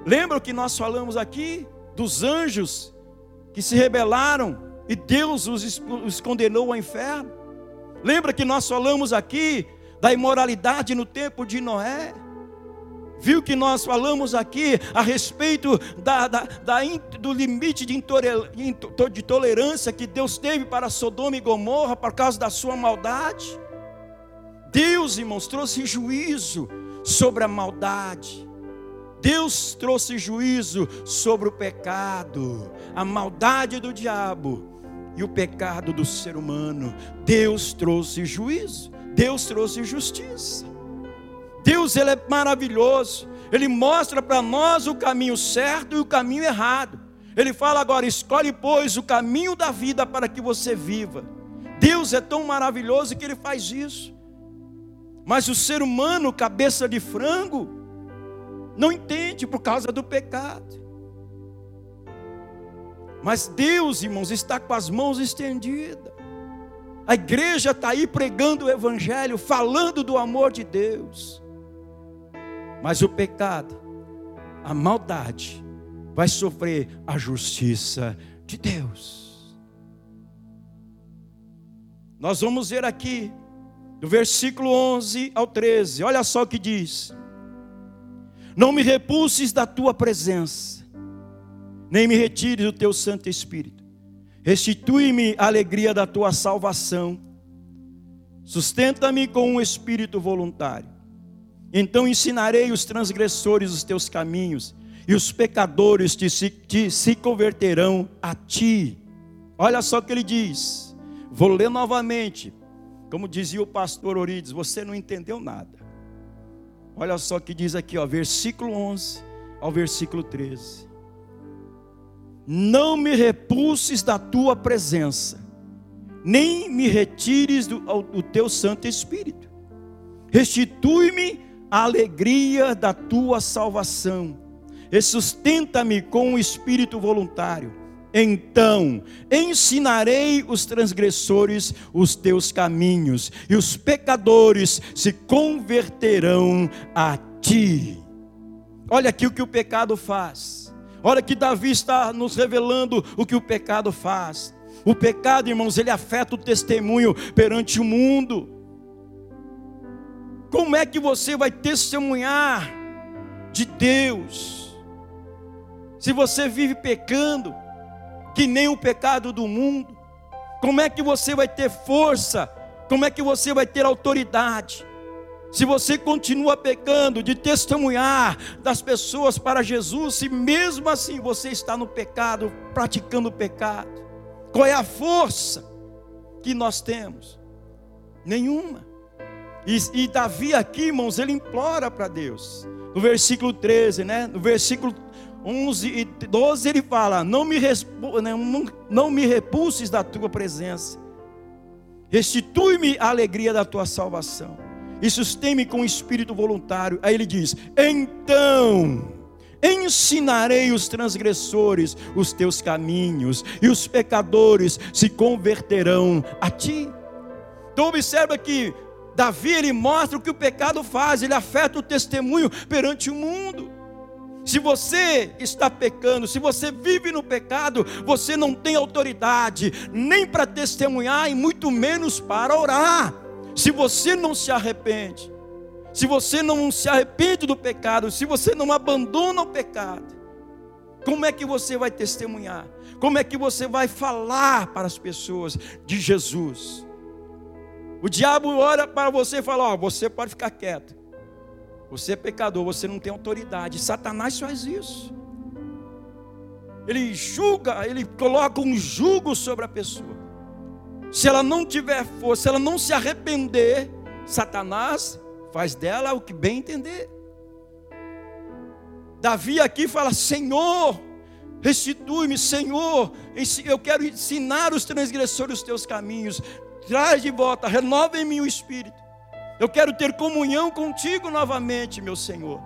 Lembra que nós falamos aqui dos anjos que se rebelaram e Deus os, os condenou ao inferno? Lembra que nós falamos aqui da imoralidade no tempo de Noé? Viu que nós falamos aqui a respeito da, da, da, do limite de, de tolerância que Deus teve para Sodoma e Gomorra por causa da sua maldade? Deus, irmãos, trouxe juízo sobre a maldade. Deus trouxe juízo sobre o pecado, a maldade do diabo e o pecado do ser humano. Deus trouxe juízo, Deus trouxe justiça. Deus ele é maravilhoso. Ele mostra para nós o caminho certo e o caminho errado. Ele fala agora: escolhe, pois, o caminho da vida para que você viva. Deus é tão maravilhoso que ele faz isso. Mas o ser humano, cabeça de frango, não entende por causa do pecado. Mas Deus, irmãos, está com as mãos estendidas. A igreja está aí pregando o Evangelho, falando do amor de Deus. Mas o pecado, a maldade, vai sofrer a justiça de Deus. Nós vamos ver aqui, do versículo 11 ao 13, olha só o que diz: Não me repulses da tua presença, nem me retires do teu Santo Espírito, restitui-me a alegria da tua salvação, sustenta-me com um espírito voluntário. Então ensinarei os transgressores os teus caminhos, e os pecadores te, te, se converterão a ti. Olha só o que ele diz. Vou ler novamente. Como dizia o pastor Orides, você não entendeu nada. Olha só o que diz aqui, ó, versículo 11 ao versículo 13. Não me repulses da tua presença, nem me retires do, do teu Santo Espírito. Restitui-me a alegria da tua salvação e sustenta-me com o espírito voluntário. Então ensinarei os transgressores os teus caminhos, e os pecadores se converterão a ti. Olha aqui o que o pecado faz. Olha que Davi está nos revelando o que o pecado faz. O pecado, irmãos, ele afeta o testemunho perante o mundo. Como é que você vai testemunhar de Deus? Se você vive pecando, que nem o pecado do mundo, como é que você vai ter força? Como é que você vai ter autoridade? Se você continua pecando, de testemunhar das pessoas para Jesus, se mesmo assim você está no pecado, praticando o pecado, qual é a força que nós temos? Nenhuma. E, e Davi aqui, irmãos, ele implora para Deus. No versículo 13, né? No versículo 11 e 12 ele fala: não me, né, não, não me repulses da tua presença, restitui-me a alegria da tua salvação, e sustém-me com o espírito voluntário. Aí ele diz: então ensinarei os transgressores os teus caminhos, e os pecadores se converterão a ti. Então observa que Davi ele mostra o que o pecado faz, ele afeta o testemunho perante o mundo. Se você está pecando, se você vive no pecado, você não tem autoridade nem para testemunhar e muito menos para orar. Se você não se arrepende, se você não se arrepende do pecado, se você não abandona o pecado, como é que você vai testemunhar? Como é que você vai falar para as pessoas de Jesus? O diabo olha para você e fala: Ó, você pode ficar quieto. Você é pecador, você não tem autoridade. Satanás faz isso. Ele julga, ele coloca um jugo sobre a pessoa. Se ela não tiver força, se ela não se arrepender, Satanás faz dela o que bem entender. Davi aqui fala: Senhor, restitui-me, Senhor, eu quero ensinar os transgressores os teus caminhos, traz de volta, renova em mim o espírito. Eu quero ter comunhão contigo novamente, meu Senhor.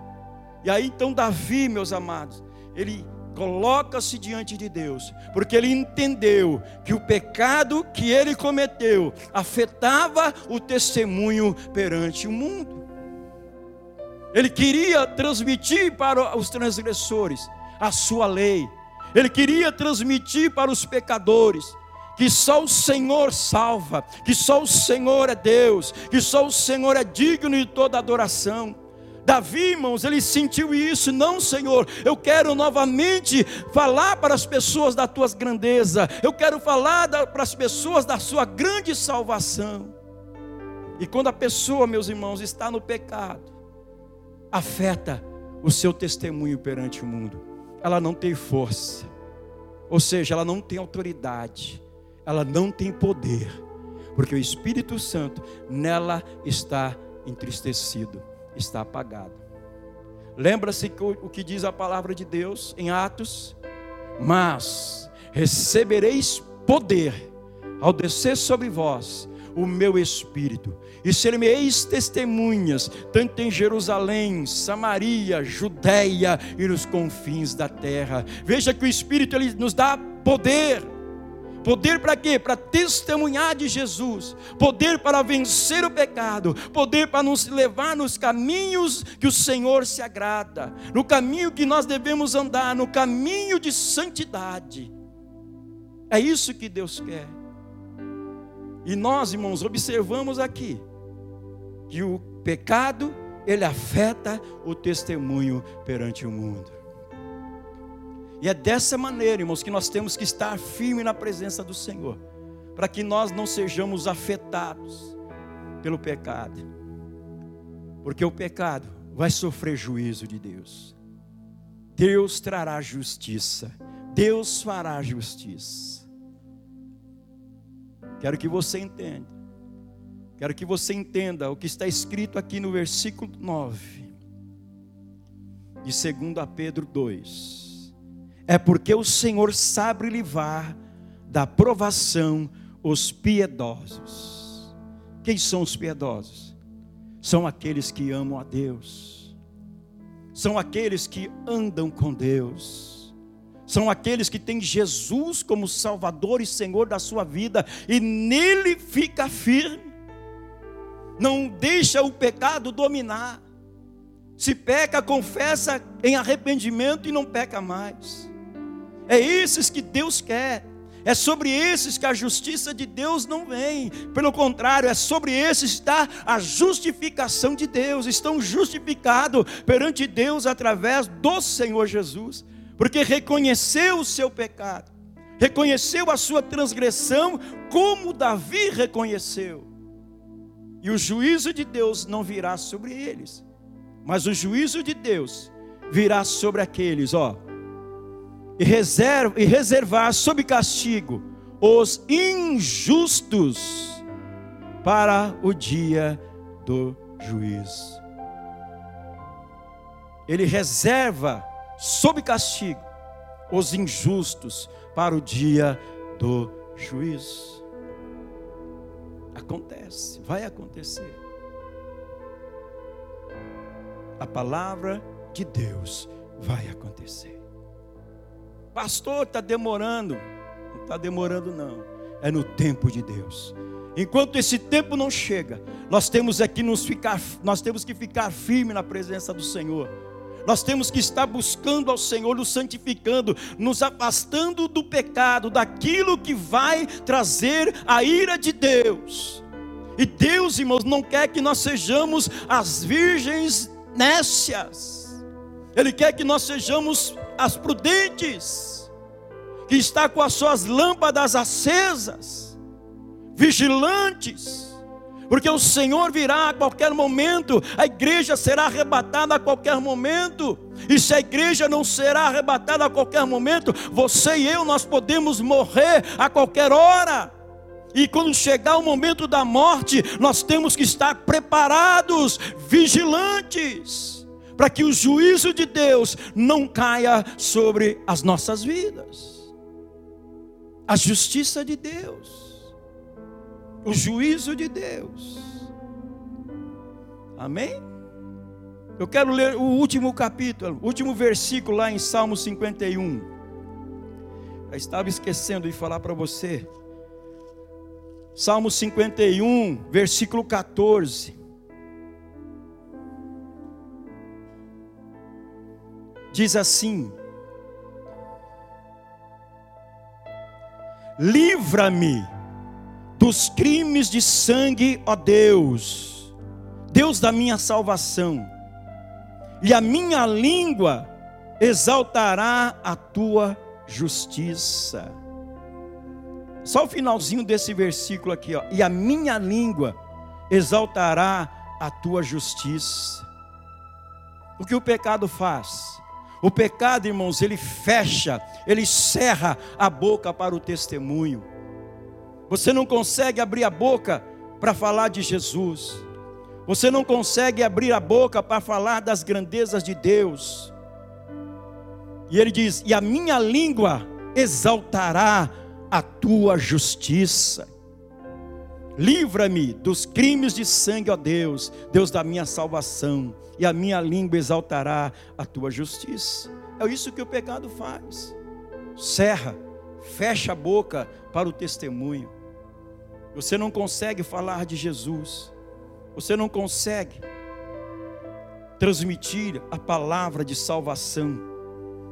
E aí então Davi, meus amados, ele coloca-se diante de Deus, porque ele entendeu que o pecado que ele cometeu afetava o testemunho perante o mundo. Ele queria transmitir para os transgressores a sua lei. Ele queria transmitir para os pecadores que só o Senhor salva, que só o Senhor é Deus, que só o Senhor é digno de toda adoração. Davi, irmãos, ele sentiu isso, não, Senhor, eu quero novamente falar para as pessoas da tua grandeza, eu quero falar da, para as pessoas da sua grande salvação. E quando a pessoa, meus irmãos, está no pecado, afeta o seu testemunho perante o mundo, ela não tem força, ou seja, ela não tem autoridade, ela não tem poder, porque o Espírito Santo nela está entristecido, está apagado. Lembra-se o que diz a palavra de Deus em Atos? Mas recebereis poder ao descer sobre vós o meu espírito, e sermeis testemunhas, tanto em Jerusalém, Samaria, Judéia e nos confins da terra. Veja que o Espírito ele nos dá poder Poder para quê? Para testemunhar de Jesus, poder para vencer o pecado, poder para nos levar nos caminhos que o Senhor se agrada, no caminho que nós devemos andar, no caminho de santidade. É isso que Deus quer. E nós, irmãos, observamos aqui que o pecado, ele afeta o testemunho perante o mundo. E é dessa maneira, irmãos, que nós temos que estar firme na presença do Senhor, para que nós não sejamos afetados pelo pecado. Porque o pecado vai sofrer juízo de Deus. Deus trará justiça. Deus fará justiça. Quero que você entenda. Quero que você entenda o que está escrito aqui no versículo 9 de 2 Pedro 2 é porque o Senhor sabe livrar da provação os piedosos. Quem são os piedosos? São aqueles que amam a Deus, são aqueles que andam com Deus, são aqueles que têm Jesus como Salvador e Senhor da sua vida e nele fica firme, não deixa o pecado dominar. Se peca, confessa em arrependimento e não peca mais. É esses que Deus quer. É sobre esses que a justiça de Deus não vem. Pelo contrário, é sobre esses que está a justificação de Deus. Estão justificados perante Deus através do Senhor Jesus. Porque reconheceu o seu pecado, reconheceu a sua transgressão, como Davi reconheceu. E o juízo de Deus não virá sobre eles, mas o juízo de Deus virá sobre aqueles, ó e, reserva, e reservar sob castigo os injustos para o dia do juízo. Ele reserva sob castigo os injustos para o dia do juízo. Acontece, vai acontecer. A palavra de Deus vai acontecer. Pastor, está demorando. Não está demorando, não. É no tempo de Deus. Enquanto esse tempo não chega, nós temos aqui nos ficar, nós temos que ficar firme na presença do Senhor. Nós temos que estar buscando ao Senhor, nos santificando, nos afastando do pecado, daquilo que vai trazer a ira de Deus. E Deus, irmãos, não quer que nós sejamos as virgens nécias. Ele quer que nós sejamos as prudentes, que está com as suas lâmpadas acesas, vigilantes, porque o Senhor virá a qualquer momento, a igreja será arrebatada a qualquer momento, e se a igreja não será arrebatada a qualquer momento, você e eu nós podemos morrer a qualquer hora. E quando chegar o momento da morte, nós temos que estar preparados, vigilantes para que o juízo de Deus não caia sobre as nossas vidas. A justiça de Deus, o juízo de Deus. Amém? Eu quero ler o último capítulo, o último versículo lá em Salmo 51. Eu estava esquecendo de falar para você. Salmo 51, versículo 14. Diz assim: Livra-me dos crimes de sangue, ó Deus, Deus da minha salvação, e a minha língua exaltará a tua justiça. Só o finalzinho desse versículo aqui, ó. E a minha língua exaltará a tua justiça. O que o pecado faz? O pecado, irmãos, ele fecha, ele cerra a boca para o testemunho. Você não consegue abrir a boca para falar de Jesus. Você não consegue abrir a boca para falar das grandezas de Deus. E ele diz: E a minha língua exaltará a tua justiça. Livra-me dos crimes de sangue, ó Deus, Deus da minha salvação, e a minha língua exaltará a tua justiça. É isso que o pecado faz. Cerra, fecha a boca para o testemunho. Você não consegue falar de Jesus. Você não consegue transmitir a palavra de salvação,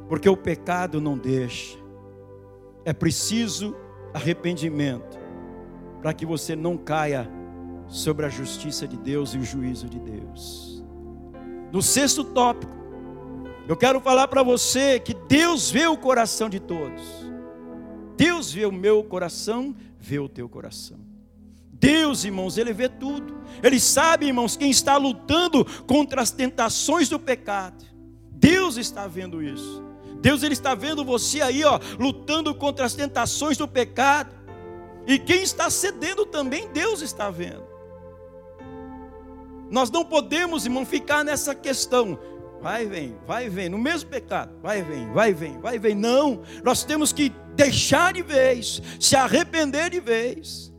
porque o pecado não deixa. É preciso arrependimento para que você não caia sobre a justiça de Deus e o juízo de Deus. No sexto tópico, eu quero falar para você que Deus vê o coração de todos. Deus vê o meu coração, vê o teu coração. Deus, irmãos, Ele vê tudo. Ele sabe, irmãos, quem está lutando contra as tentações do pecado. Deus está vendo isso. Deus ele está vendo você aí, ó, lutando contra as tentações do pecado. E quem está cedendo também, Deus está vendo. Nós não podemos, irmão, ficar nessa questão. Vai, vem, vai, vem, no mesmo pecado. Vai, vem, vai, vem, vai, vem. Não, nós temos que deixar de vez, se arrepender de vez.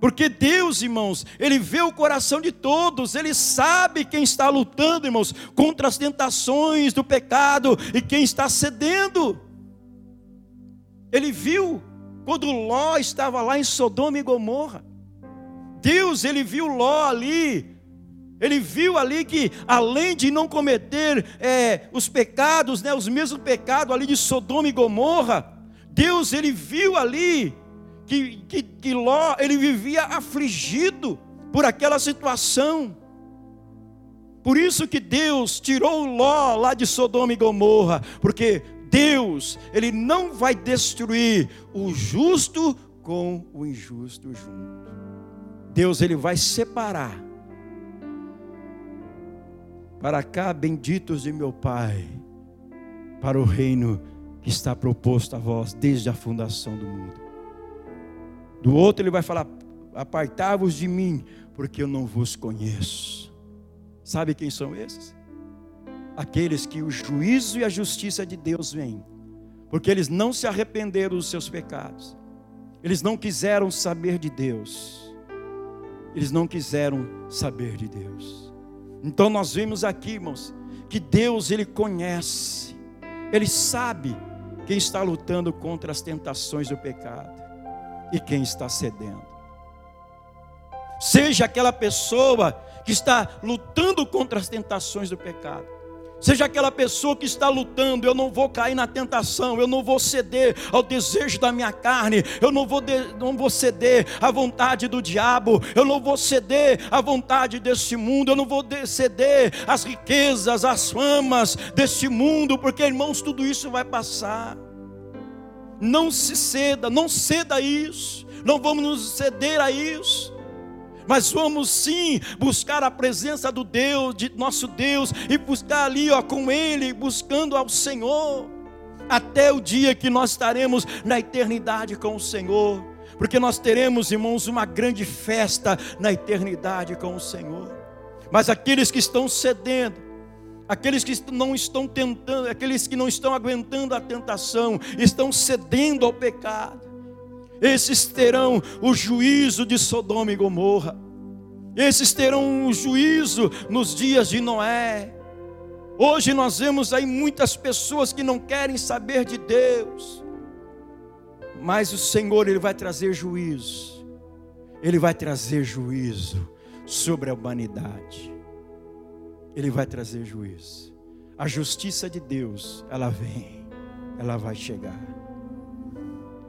Porque Deus, irmãos, Ele vê o coração de todos, Ele sabe quem está lutando, irmãos, contra as tentações do pecado e quem está cedendo. Ele viu quando Ló estava lá em Sodoma e Gomorra. Deus, Ele viu Ló ali, ele viu ali que, além de não cometer é, os pecados, né, os mesmos pecados ali de Sodoma e Gomorra, Deus, ele viu ali que, que, que Ló ele vivia afligido por aquela situação. Por isso que Deus tirou Ló lá de Sodoma e Gomorra, porque Deus, ele não vai destruir o justo com o injusto junto. Deus ele vai separar. Para cá, benditos de meu Pai, para o reino que está proposto a vós desde a fundação do mundo. Do outro ele vai falar: Apartai-vos de mim, porque eu não vos conheço. Sabe quem são esses? Aqueles que o juízo e a justiça de Deus vêm, porque eles não se arrependeram dos seus pecados, eles não quiseram saber de Deus, eles não quiseram saber de Deus. Então nós vemos aqui, irmãos, que Deus ele conhece, ele sabe quem está lutando contra as tentações do pecado e quem está cedendo. Seja aquela pessoa que está lutando contra as tentações do pecado. Seja aquela pessoa que está lutando, eu não vou cair na tentação, eu não vou ceder ao desejo da minha carne, eu não vou, de, não vou ceder à vontade do diabo, eu não vou ceder à vontade deste mundo, eu não vou ceder às riquezas, às famas deste mundo, porque irmãos, tudo isso vai passar. Não se ceda, não ceda a isso. Não vamos nos ceder a isso. Mas vamos sim buscar a presença do Deus, de nosso Deus, e buscar ali ó, com Ele, buscando ao Senhor, até o dia que nós estaremos na eternidade com o Senhor, porque nós teremos, irmãos, uma grande festa na eternidade com o Senhor. Mas aqueles que estão cedendo, Aqueles que não estão tentando, aqueles que não estão aguentando a tentação, estão cedendo ao pecado. Esses terão o juízo de Sodoma e Gomorra. Esses terão o juízo nos dias de Noé. Hoje nós vemos aí muitas pessoas que não querem saber de Deus. Mas o Senhor ele vai trazer juízo. Ele vai trazer juízo sobre a humanidade. Ele vai trazer juízo. A justiça de Deus, ela vem, ela vai chegar.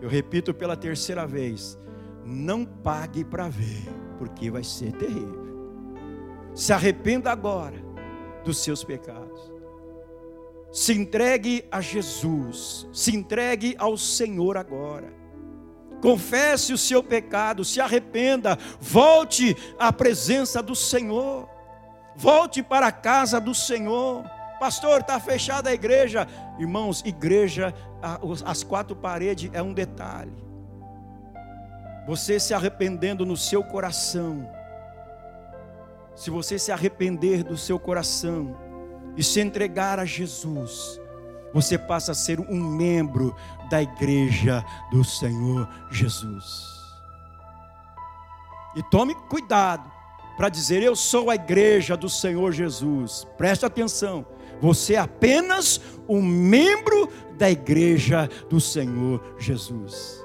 Eu repito pela terceira vez: não pague para ver, porque vai ser terrível. Se arrependa agora dos seus pecados. Se entregue a Jesus, se entregue ao Senhor agora. Confesse o seu pecado, se arrependa, volte à presença do Senhor. Volte para a casa do Senhor. Pastor, está fechada a igreja. Irmãos, igreja, as quatro paredes é um detalhe. Você se arrependendo no seu coração. Se você se arrepender do seu coração e se entregar a Jesus, você passa a ser um membro da igreja do Senhor Jesus. E tome cuidado para dizer: Eu sou a igreja do Senhor Jesus. Preste atenção, você é apenas um membro da igreja do Senhor Jesus.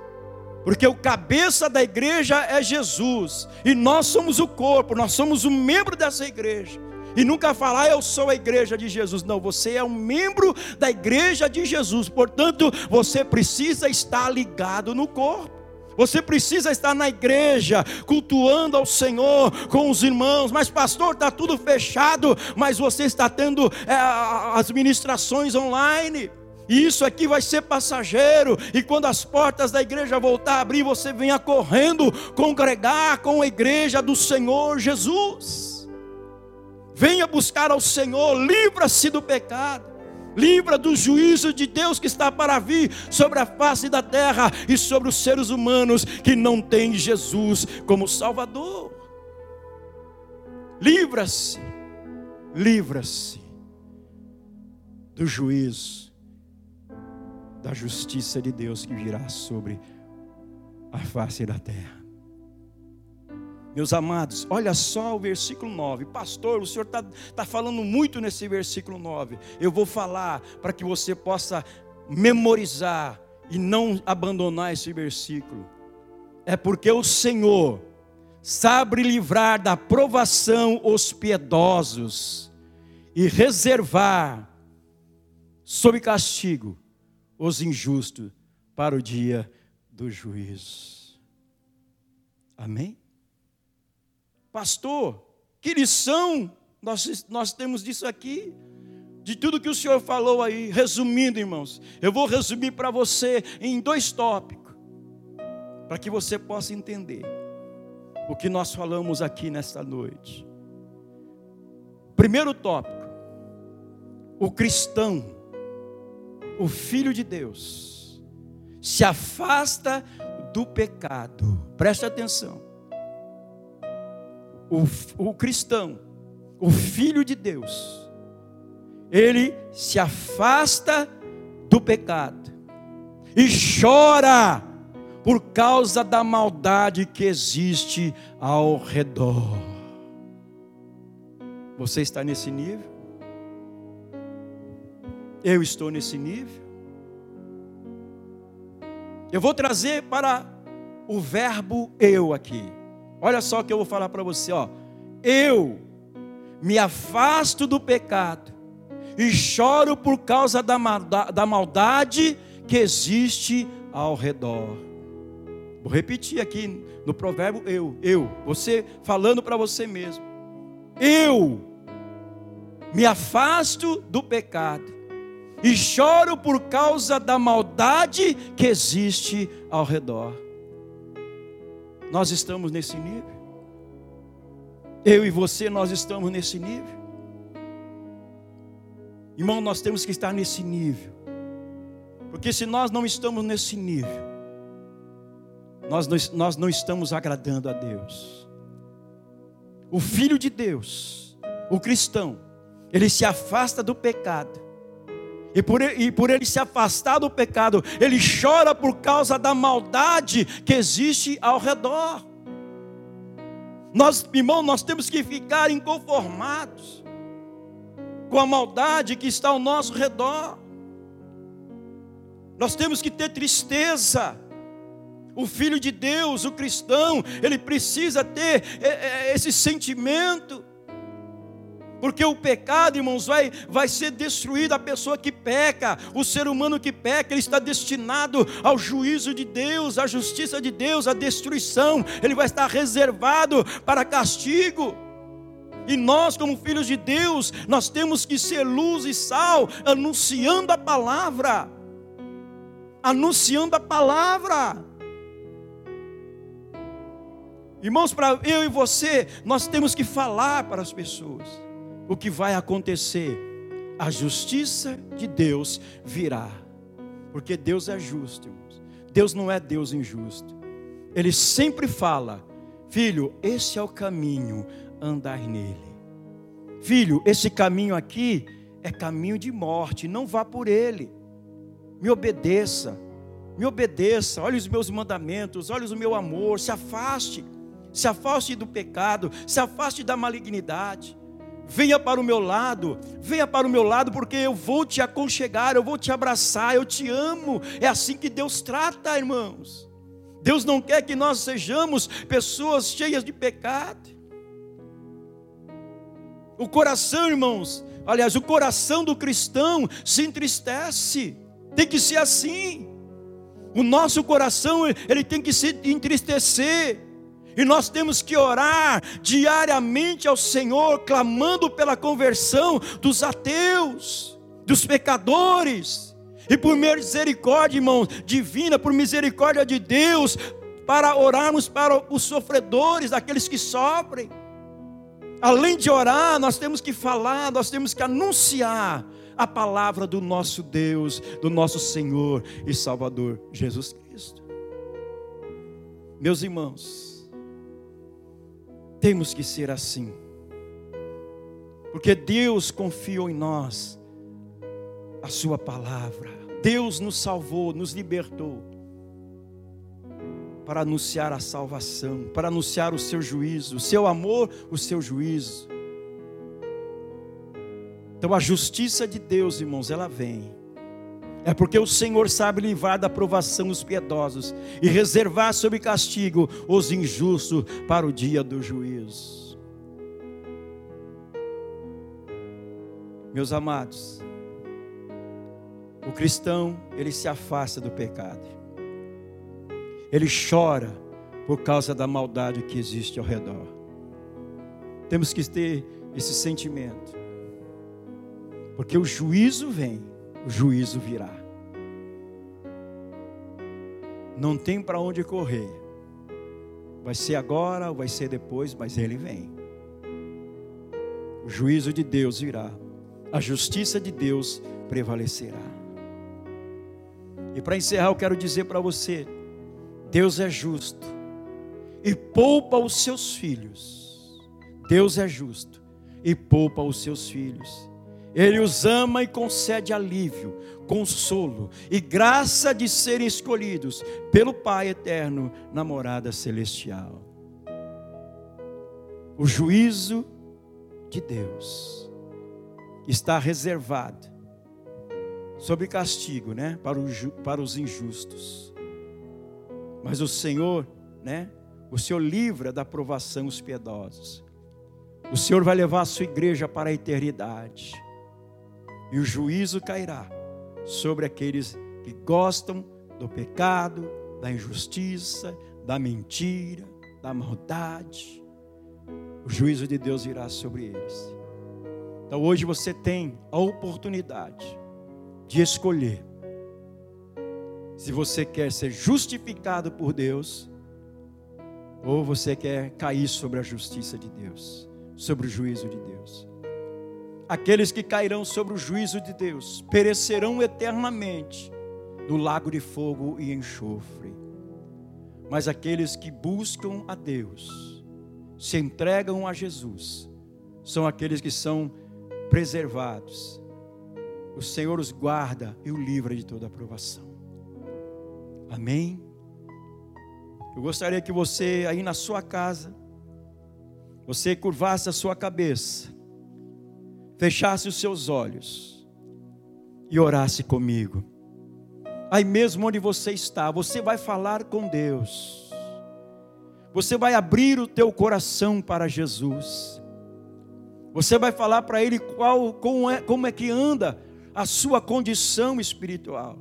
Porque o cabeça da igreja é Jesus, e nós somos o corpo, nós somos um membro dessa igreja. E nunca falar, eu sou a igreja de Jesus. Não, você é um membro da igreja de Jesus. Portanto, você precisa estar ligado no corpo. Você precisa estar na igreja, cultuando ao Senhor com os irmãos. Mas, pastor, está tudo fechado. Mas você está tendo é, as ministrações online. E isso aqui vai ser passageiro. E quando as portas da igreja voltar a abrir, você venha correndo congregar com a igreja do Senhor Jesus. Venha buscar ao Senhor, livra-se do pecado livra do juízo de Deus que está para vir sobre a face da terra e sobre os seres humanos que não têm Jesus como Salvador. Livra-se, livra-se do juízo, da justiça de Deus que virá sobre a face da terra. Meus amados, olha só o versículo 9. Pastor, o senhor está tá falando muito nesse versículo 9. Eu vou falar para que você possa memorizar e não abandonar esse versículo. É porque o Senhor sabe livrar da provação os piedosos e reservar sob castigo os injustos para o dia do juízo. Amém? Pastor, que lição nós, nós temos disso aqui? De tudo que o Senhor falou aí, resumindo, irmãos, eu vou resumir para você em dois tópicos, para que você possa entender o que nós falamos aqui nesta noite. Primeiro tópico: o cristão, o filho de Deus, se afasta do pecado, preste atenção o, o cristão, o filho de Deus, ele se afasta do pecado e chora por causa da maldade que existe ao redor. Você está nesse nível? Eu estou nesse nível? Eu vou trazer para o verbo eu aqui. Olha só o que eu vou falar para você, ó. Eu me afasto do pecado e choro por causa da, da maldade que existe ao redor. Vou repetir aqui no provérbio eu, eu, você falando para você mesmo. Eu me afasto do pecado e choro por causa da maldade que existe ao redor. Nós estamos nesse nível. Eu e você, nós estamos nesse nível. Irmão, nós temos que estar nesse nível. Porque se nós não estamos nesse nível, nós, nós não estamos agradando a Deus. O Filho de Deus, o cristão, ele se afasta do pecado e por, e por ele se afastar do pecado, ele chora por causa da maldade que existe ao redor. Nós, irmão, nós temos que ficar inconformados com a maldade que está ao nosso redor. Nós temos que ter tristeza. O filho de Deus, o cristão, ele precisa ter é, é, esse sentimento porque o pecado, irmãos, vai, vai ser destruído a pessoa que peca, o ser humano que peca, ele está destinado ao juízo de Deus, à justiça de Deus, à destruição, ele vai estar reservado para castigo. E nós, como filhos de Deus, nós temos que ser luz e sal, anunciando a palavra. Anunciando a palavra. Irmãos, para eu e você, nós temos que falar para as pessoas o que vai acontecer? A justiça de Deus virá. Porque Deus é justo, irmãos. Deus não é Deus injusto. Ele sempre fala: Filho, esse é o caminho, andar nele. Filho, esse caminho aqui é caminho de morte, não vá por ele. Me obedeça. Me obedeça. Olhe os meus mandamentos, olhe o meu amor, se afaste. Se afaste do pecado, se afaste da malignidade. Venha para o meu lado, venha para o meu lado, porque eu vou te aconchegar, eu vou te abraçar, eu te amo. É assim que Deus trata, irmãos. Deus não quer que nós sejamos pessoas cheias de pecado. O coração, irmãos, aliás, o coração do cristão se entristece, tem que ser assim. O nosso coração, ele tem que se entristecer. E nós temos que orar diariamente ao Senhor, clamando pela conversão dos ateus, dos pecadores. E por misericórdia, irmãos, divina, por misericórdia de Deus, para orarmos para os sofredores, aqueles que sofrem. Além de orar, nós temos que falar, nós temos que anunciar a palavra do nosso Deus, do nosso Senhor e Salvador Jesus Cristo. Meus irmãos, temos que ser assim, porque Deus confiou em nós a Sua palavra, Deus nos salvou, nos libertou para anunciar a salvação, para anunciar o seu juízo, o seu amor, o seu juízo. Então a justiça de Deus, irmãos, ela vem. É porque o Senhor sabe livrar da provação os piedosos e reservar sob castigo os injustos para o dia do juízo. Meus amados, o cristão, ele se afasta do pecado ele chora por causa da maldade que existe ao redor. Temos que ter esse sentimento, porque o juízo vem, o juízo virá. Não tem para onde correr. Vai ser agora ou vai ser depois, mas ele vem. O juízo de Deus virá. A justiça de Deus prevalecerá. E para encerrar, eu quero dizer para você: Deus é justo e poupa os seus filhos. Deus é justo e poupa os seus filhos. Ele os ama e concede alívio, consolo e graça de serem escolhidos pelo Pai eterno na morada celestial. O juízo de Deus está reservado sob castigo, né, para, o, para os injustos. Mas o Senhor, né? O Senhor livra da provação os piedosos. O Senhor vai levar a sua igreja para a eternidade. E o juízo cairá sobre aqueles que gostam do pecado, da injustiça, da mentira, da maldade. O juízo de Deus virá sobre eles. Então hoje você tem a oportunidade de escolher se você quer ser justificado por Deus, ou você quer cair sobre a justiça de Deus, sobre o juízo de Deus. Aqueles que cairão sobre o juízo de Deus perecerão eternamente no lago de fogo e enxofre. Mas aqueles que buscam a Deus, se entregam a Jesus, são aqueles que são preservados. O Senhor os guarda e o livra de toda aprovação. Amém? Eu gostaria que você, aí na sua casa, você curvasse a sua cabeça, fechasse os seus olhos e orasse comigo. Aí mesmo onde você está, você vai falar com Deus. Você vai abrir o teu coração para Jesus. Você vai falar para Ele qual, como, é, como é que anda a sua condição espiritual.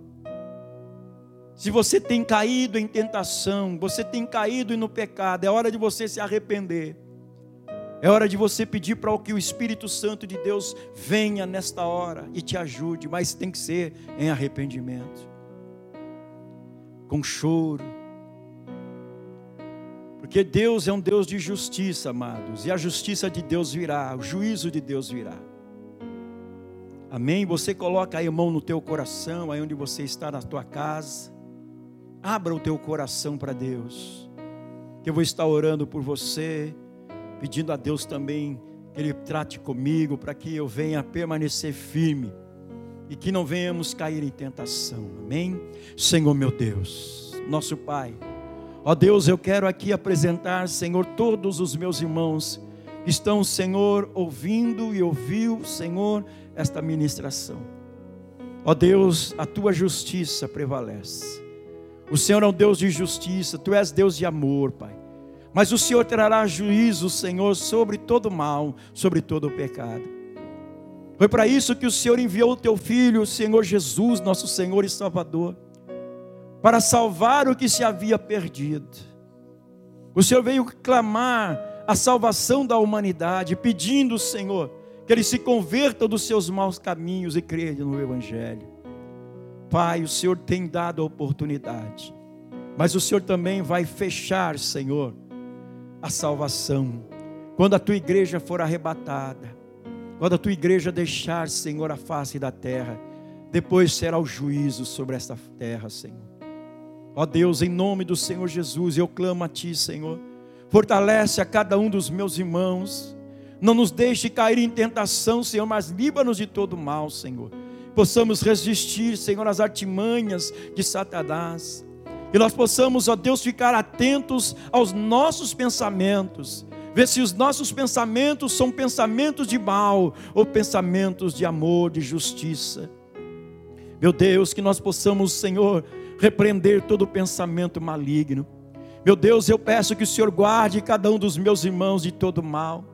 Se você tem caído em tentação, você tem caído no pecado, é hora de você se arrepender. É hora de você pedir para que o Espírito Santo de Deus venha nesta hora e te ajude, mas tem que ser em arrependimento, com choro. Porque Deus é um Deus de justiça, amados, e a justiça de Deus virá, o juízo de Deus virá. Amém? Você coloca aí a mão no teu coração, aí onde você está na tua casa. Abra o teu coração para Deus. Que eu vou estar orando por você, pedindo a Deus também que Ele trate comigo, para que eu venha permanecer firme e que não venhamos cair em tentação. Amém? Senhor meu Deus, nosso Pai. Ó Deus, eu quero aqui apresentar, Senhor, todos os meus irmãos que estão, Senhor, ouvindo e ouviu, Senhor, esta ministração. Ó Deus, a tua justiça prevalece. O Senhor é um Deus de justiça, tu és Deus de amor, Pai. Mas o Senhor trará juízo, Senhor, sobre todo mal, sobre todo pecado. Foi para isso que o Senhor enviou o teu filho, o Senhor Jesus, nosso Senhor e Salvador, para salvar o que se havia perdido. O Senhor veio clamar a salvação da humanidade, pedindo, Senhor, que ele se converta dos seus maus caminhos e creia no Evangelho. Pai, o Senhor tem dado a oportunidade, mas o Senhor também vai fechar, Senhor, a salvação. Quando a tua igreja for arrebatada, quando a tua igreja deixar, Senhor, a face da terra, depois será o juízo sobre esta terra, Senhor. Ó Deus, em nome do Senhor Jesus, eu clamo a Ti, Senhor. Fortalece a cada um dos meus irmãos. Não nos deixe cair em tentação, Senhor, mas livra-nos de todo mal, Senhor. Possamos resistir, Senhor, às artimanhas de Satanás. E nós possamos, ó Deus, ficar atentos aos nossos pensamentos ver se os nossos pensamentos são pensamentos de mal ou pensamentos de amor, de justiça. Meu Deus, que nós possamos, Senhor, repreender todo pensamento maligno. Meu Deus, eu peço que o Senhor guarde cada um dos meus irmãos de todo mal.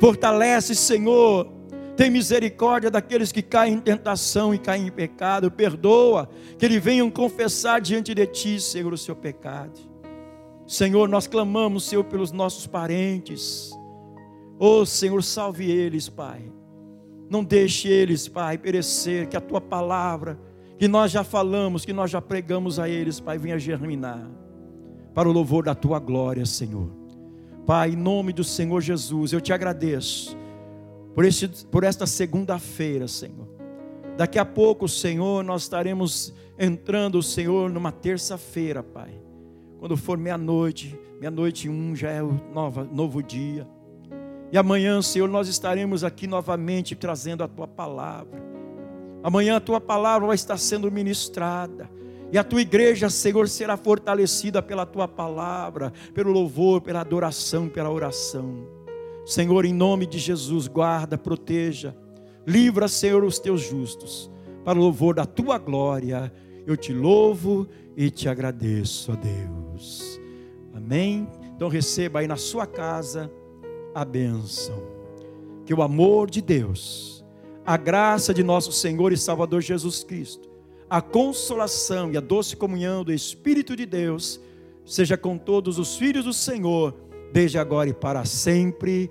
Fortalece, Senhor, tem misericórdia daqueles que caem em tentação e caem em pecado. Perdoa, que eles venham confessar diante de Ti, Senhor, o seu pecado. Senhor, nós clamamos, Senhor, pelos nossos parentes. Oh, Senhor, salve eles, Pai. Não deixe eles, Pai, perecer, que a tua palavra, que nós já falamos, que nós já pregamos a eles, Pai, venha germinar, para o louvor da tua glória, Senhor. Pai, em nome do Senhor Jesus, eu te agradeço por, este, por esta segunda-feira, Senhor. Daqui a pouco, Senhor, nós estaremos entrando, Senhor, numa terça-feira, Pai. Quando for meia-noite, meia-noite um já é o novo dia. E amanhã, Senhor, nós estaremos aqui novamente trazendo a tua palavra. Amanhã a tua palavra vai estar sendo ministrada. E a tua igreja, Senhor, será fortalecida pela tua palavra, pelo louvor, pela adoração, pela oração. Senhor, em nome de Jesus, guarda, proteja, livra, Senhor, os teus justos, para o louvor da tua glória. Eu te louvo e te agradeço, ó Deus. Amém? Então receba aí na sua casa a bênção. Que o amor de Deus, a graça de nosso Senhor e Salvador Jesus Cristo, a consolação e a doce comunhão do Espírito de Deus, seja com todos os filhos do Senhor, desde agora e para sempre.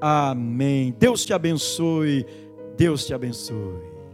Amém. Deus te abençoe. Deus te abençoe.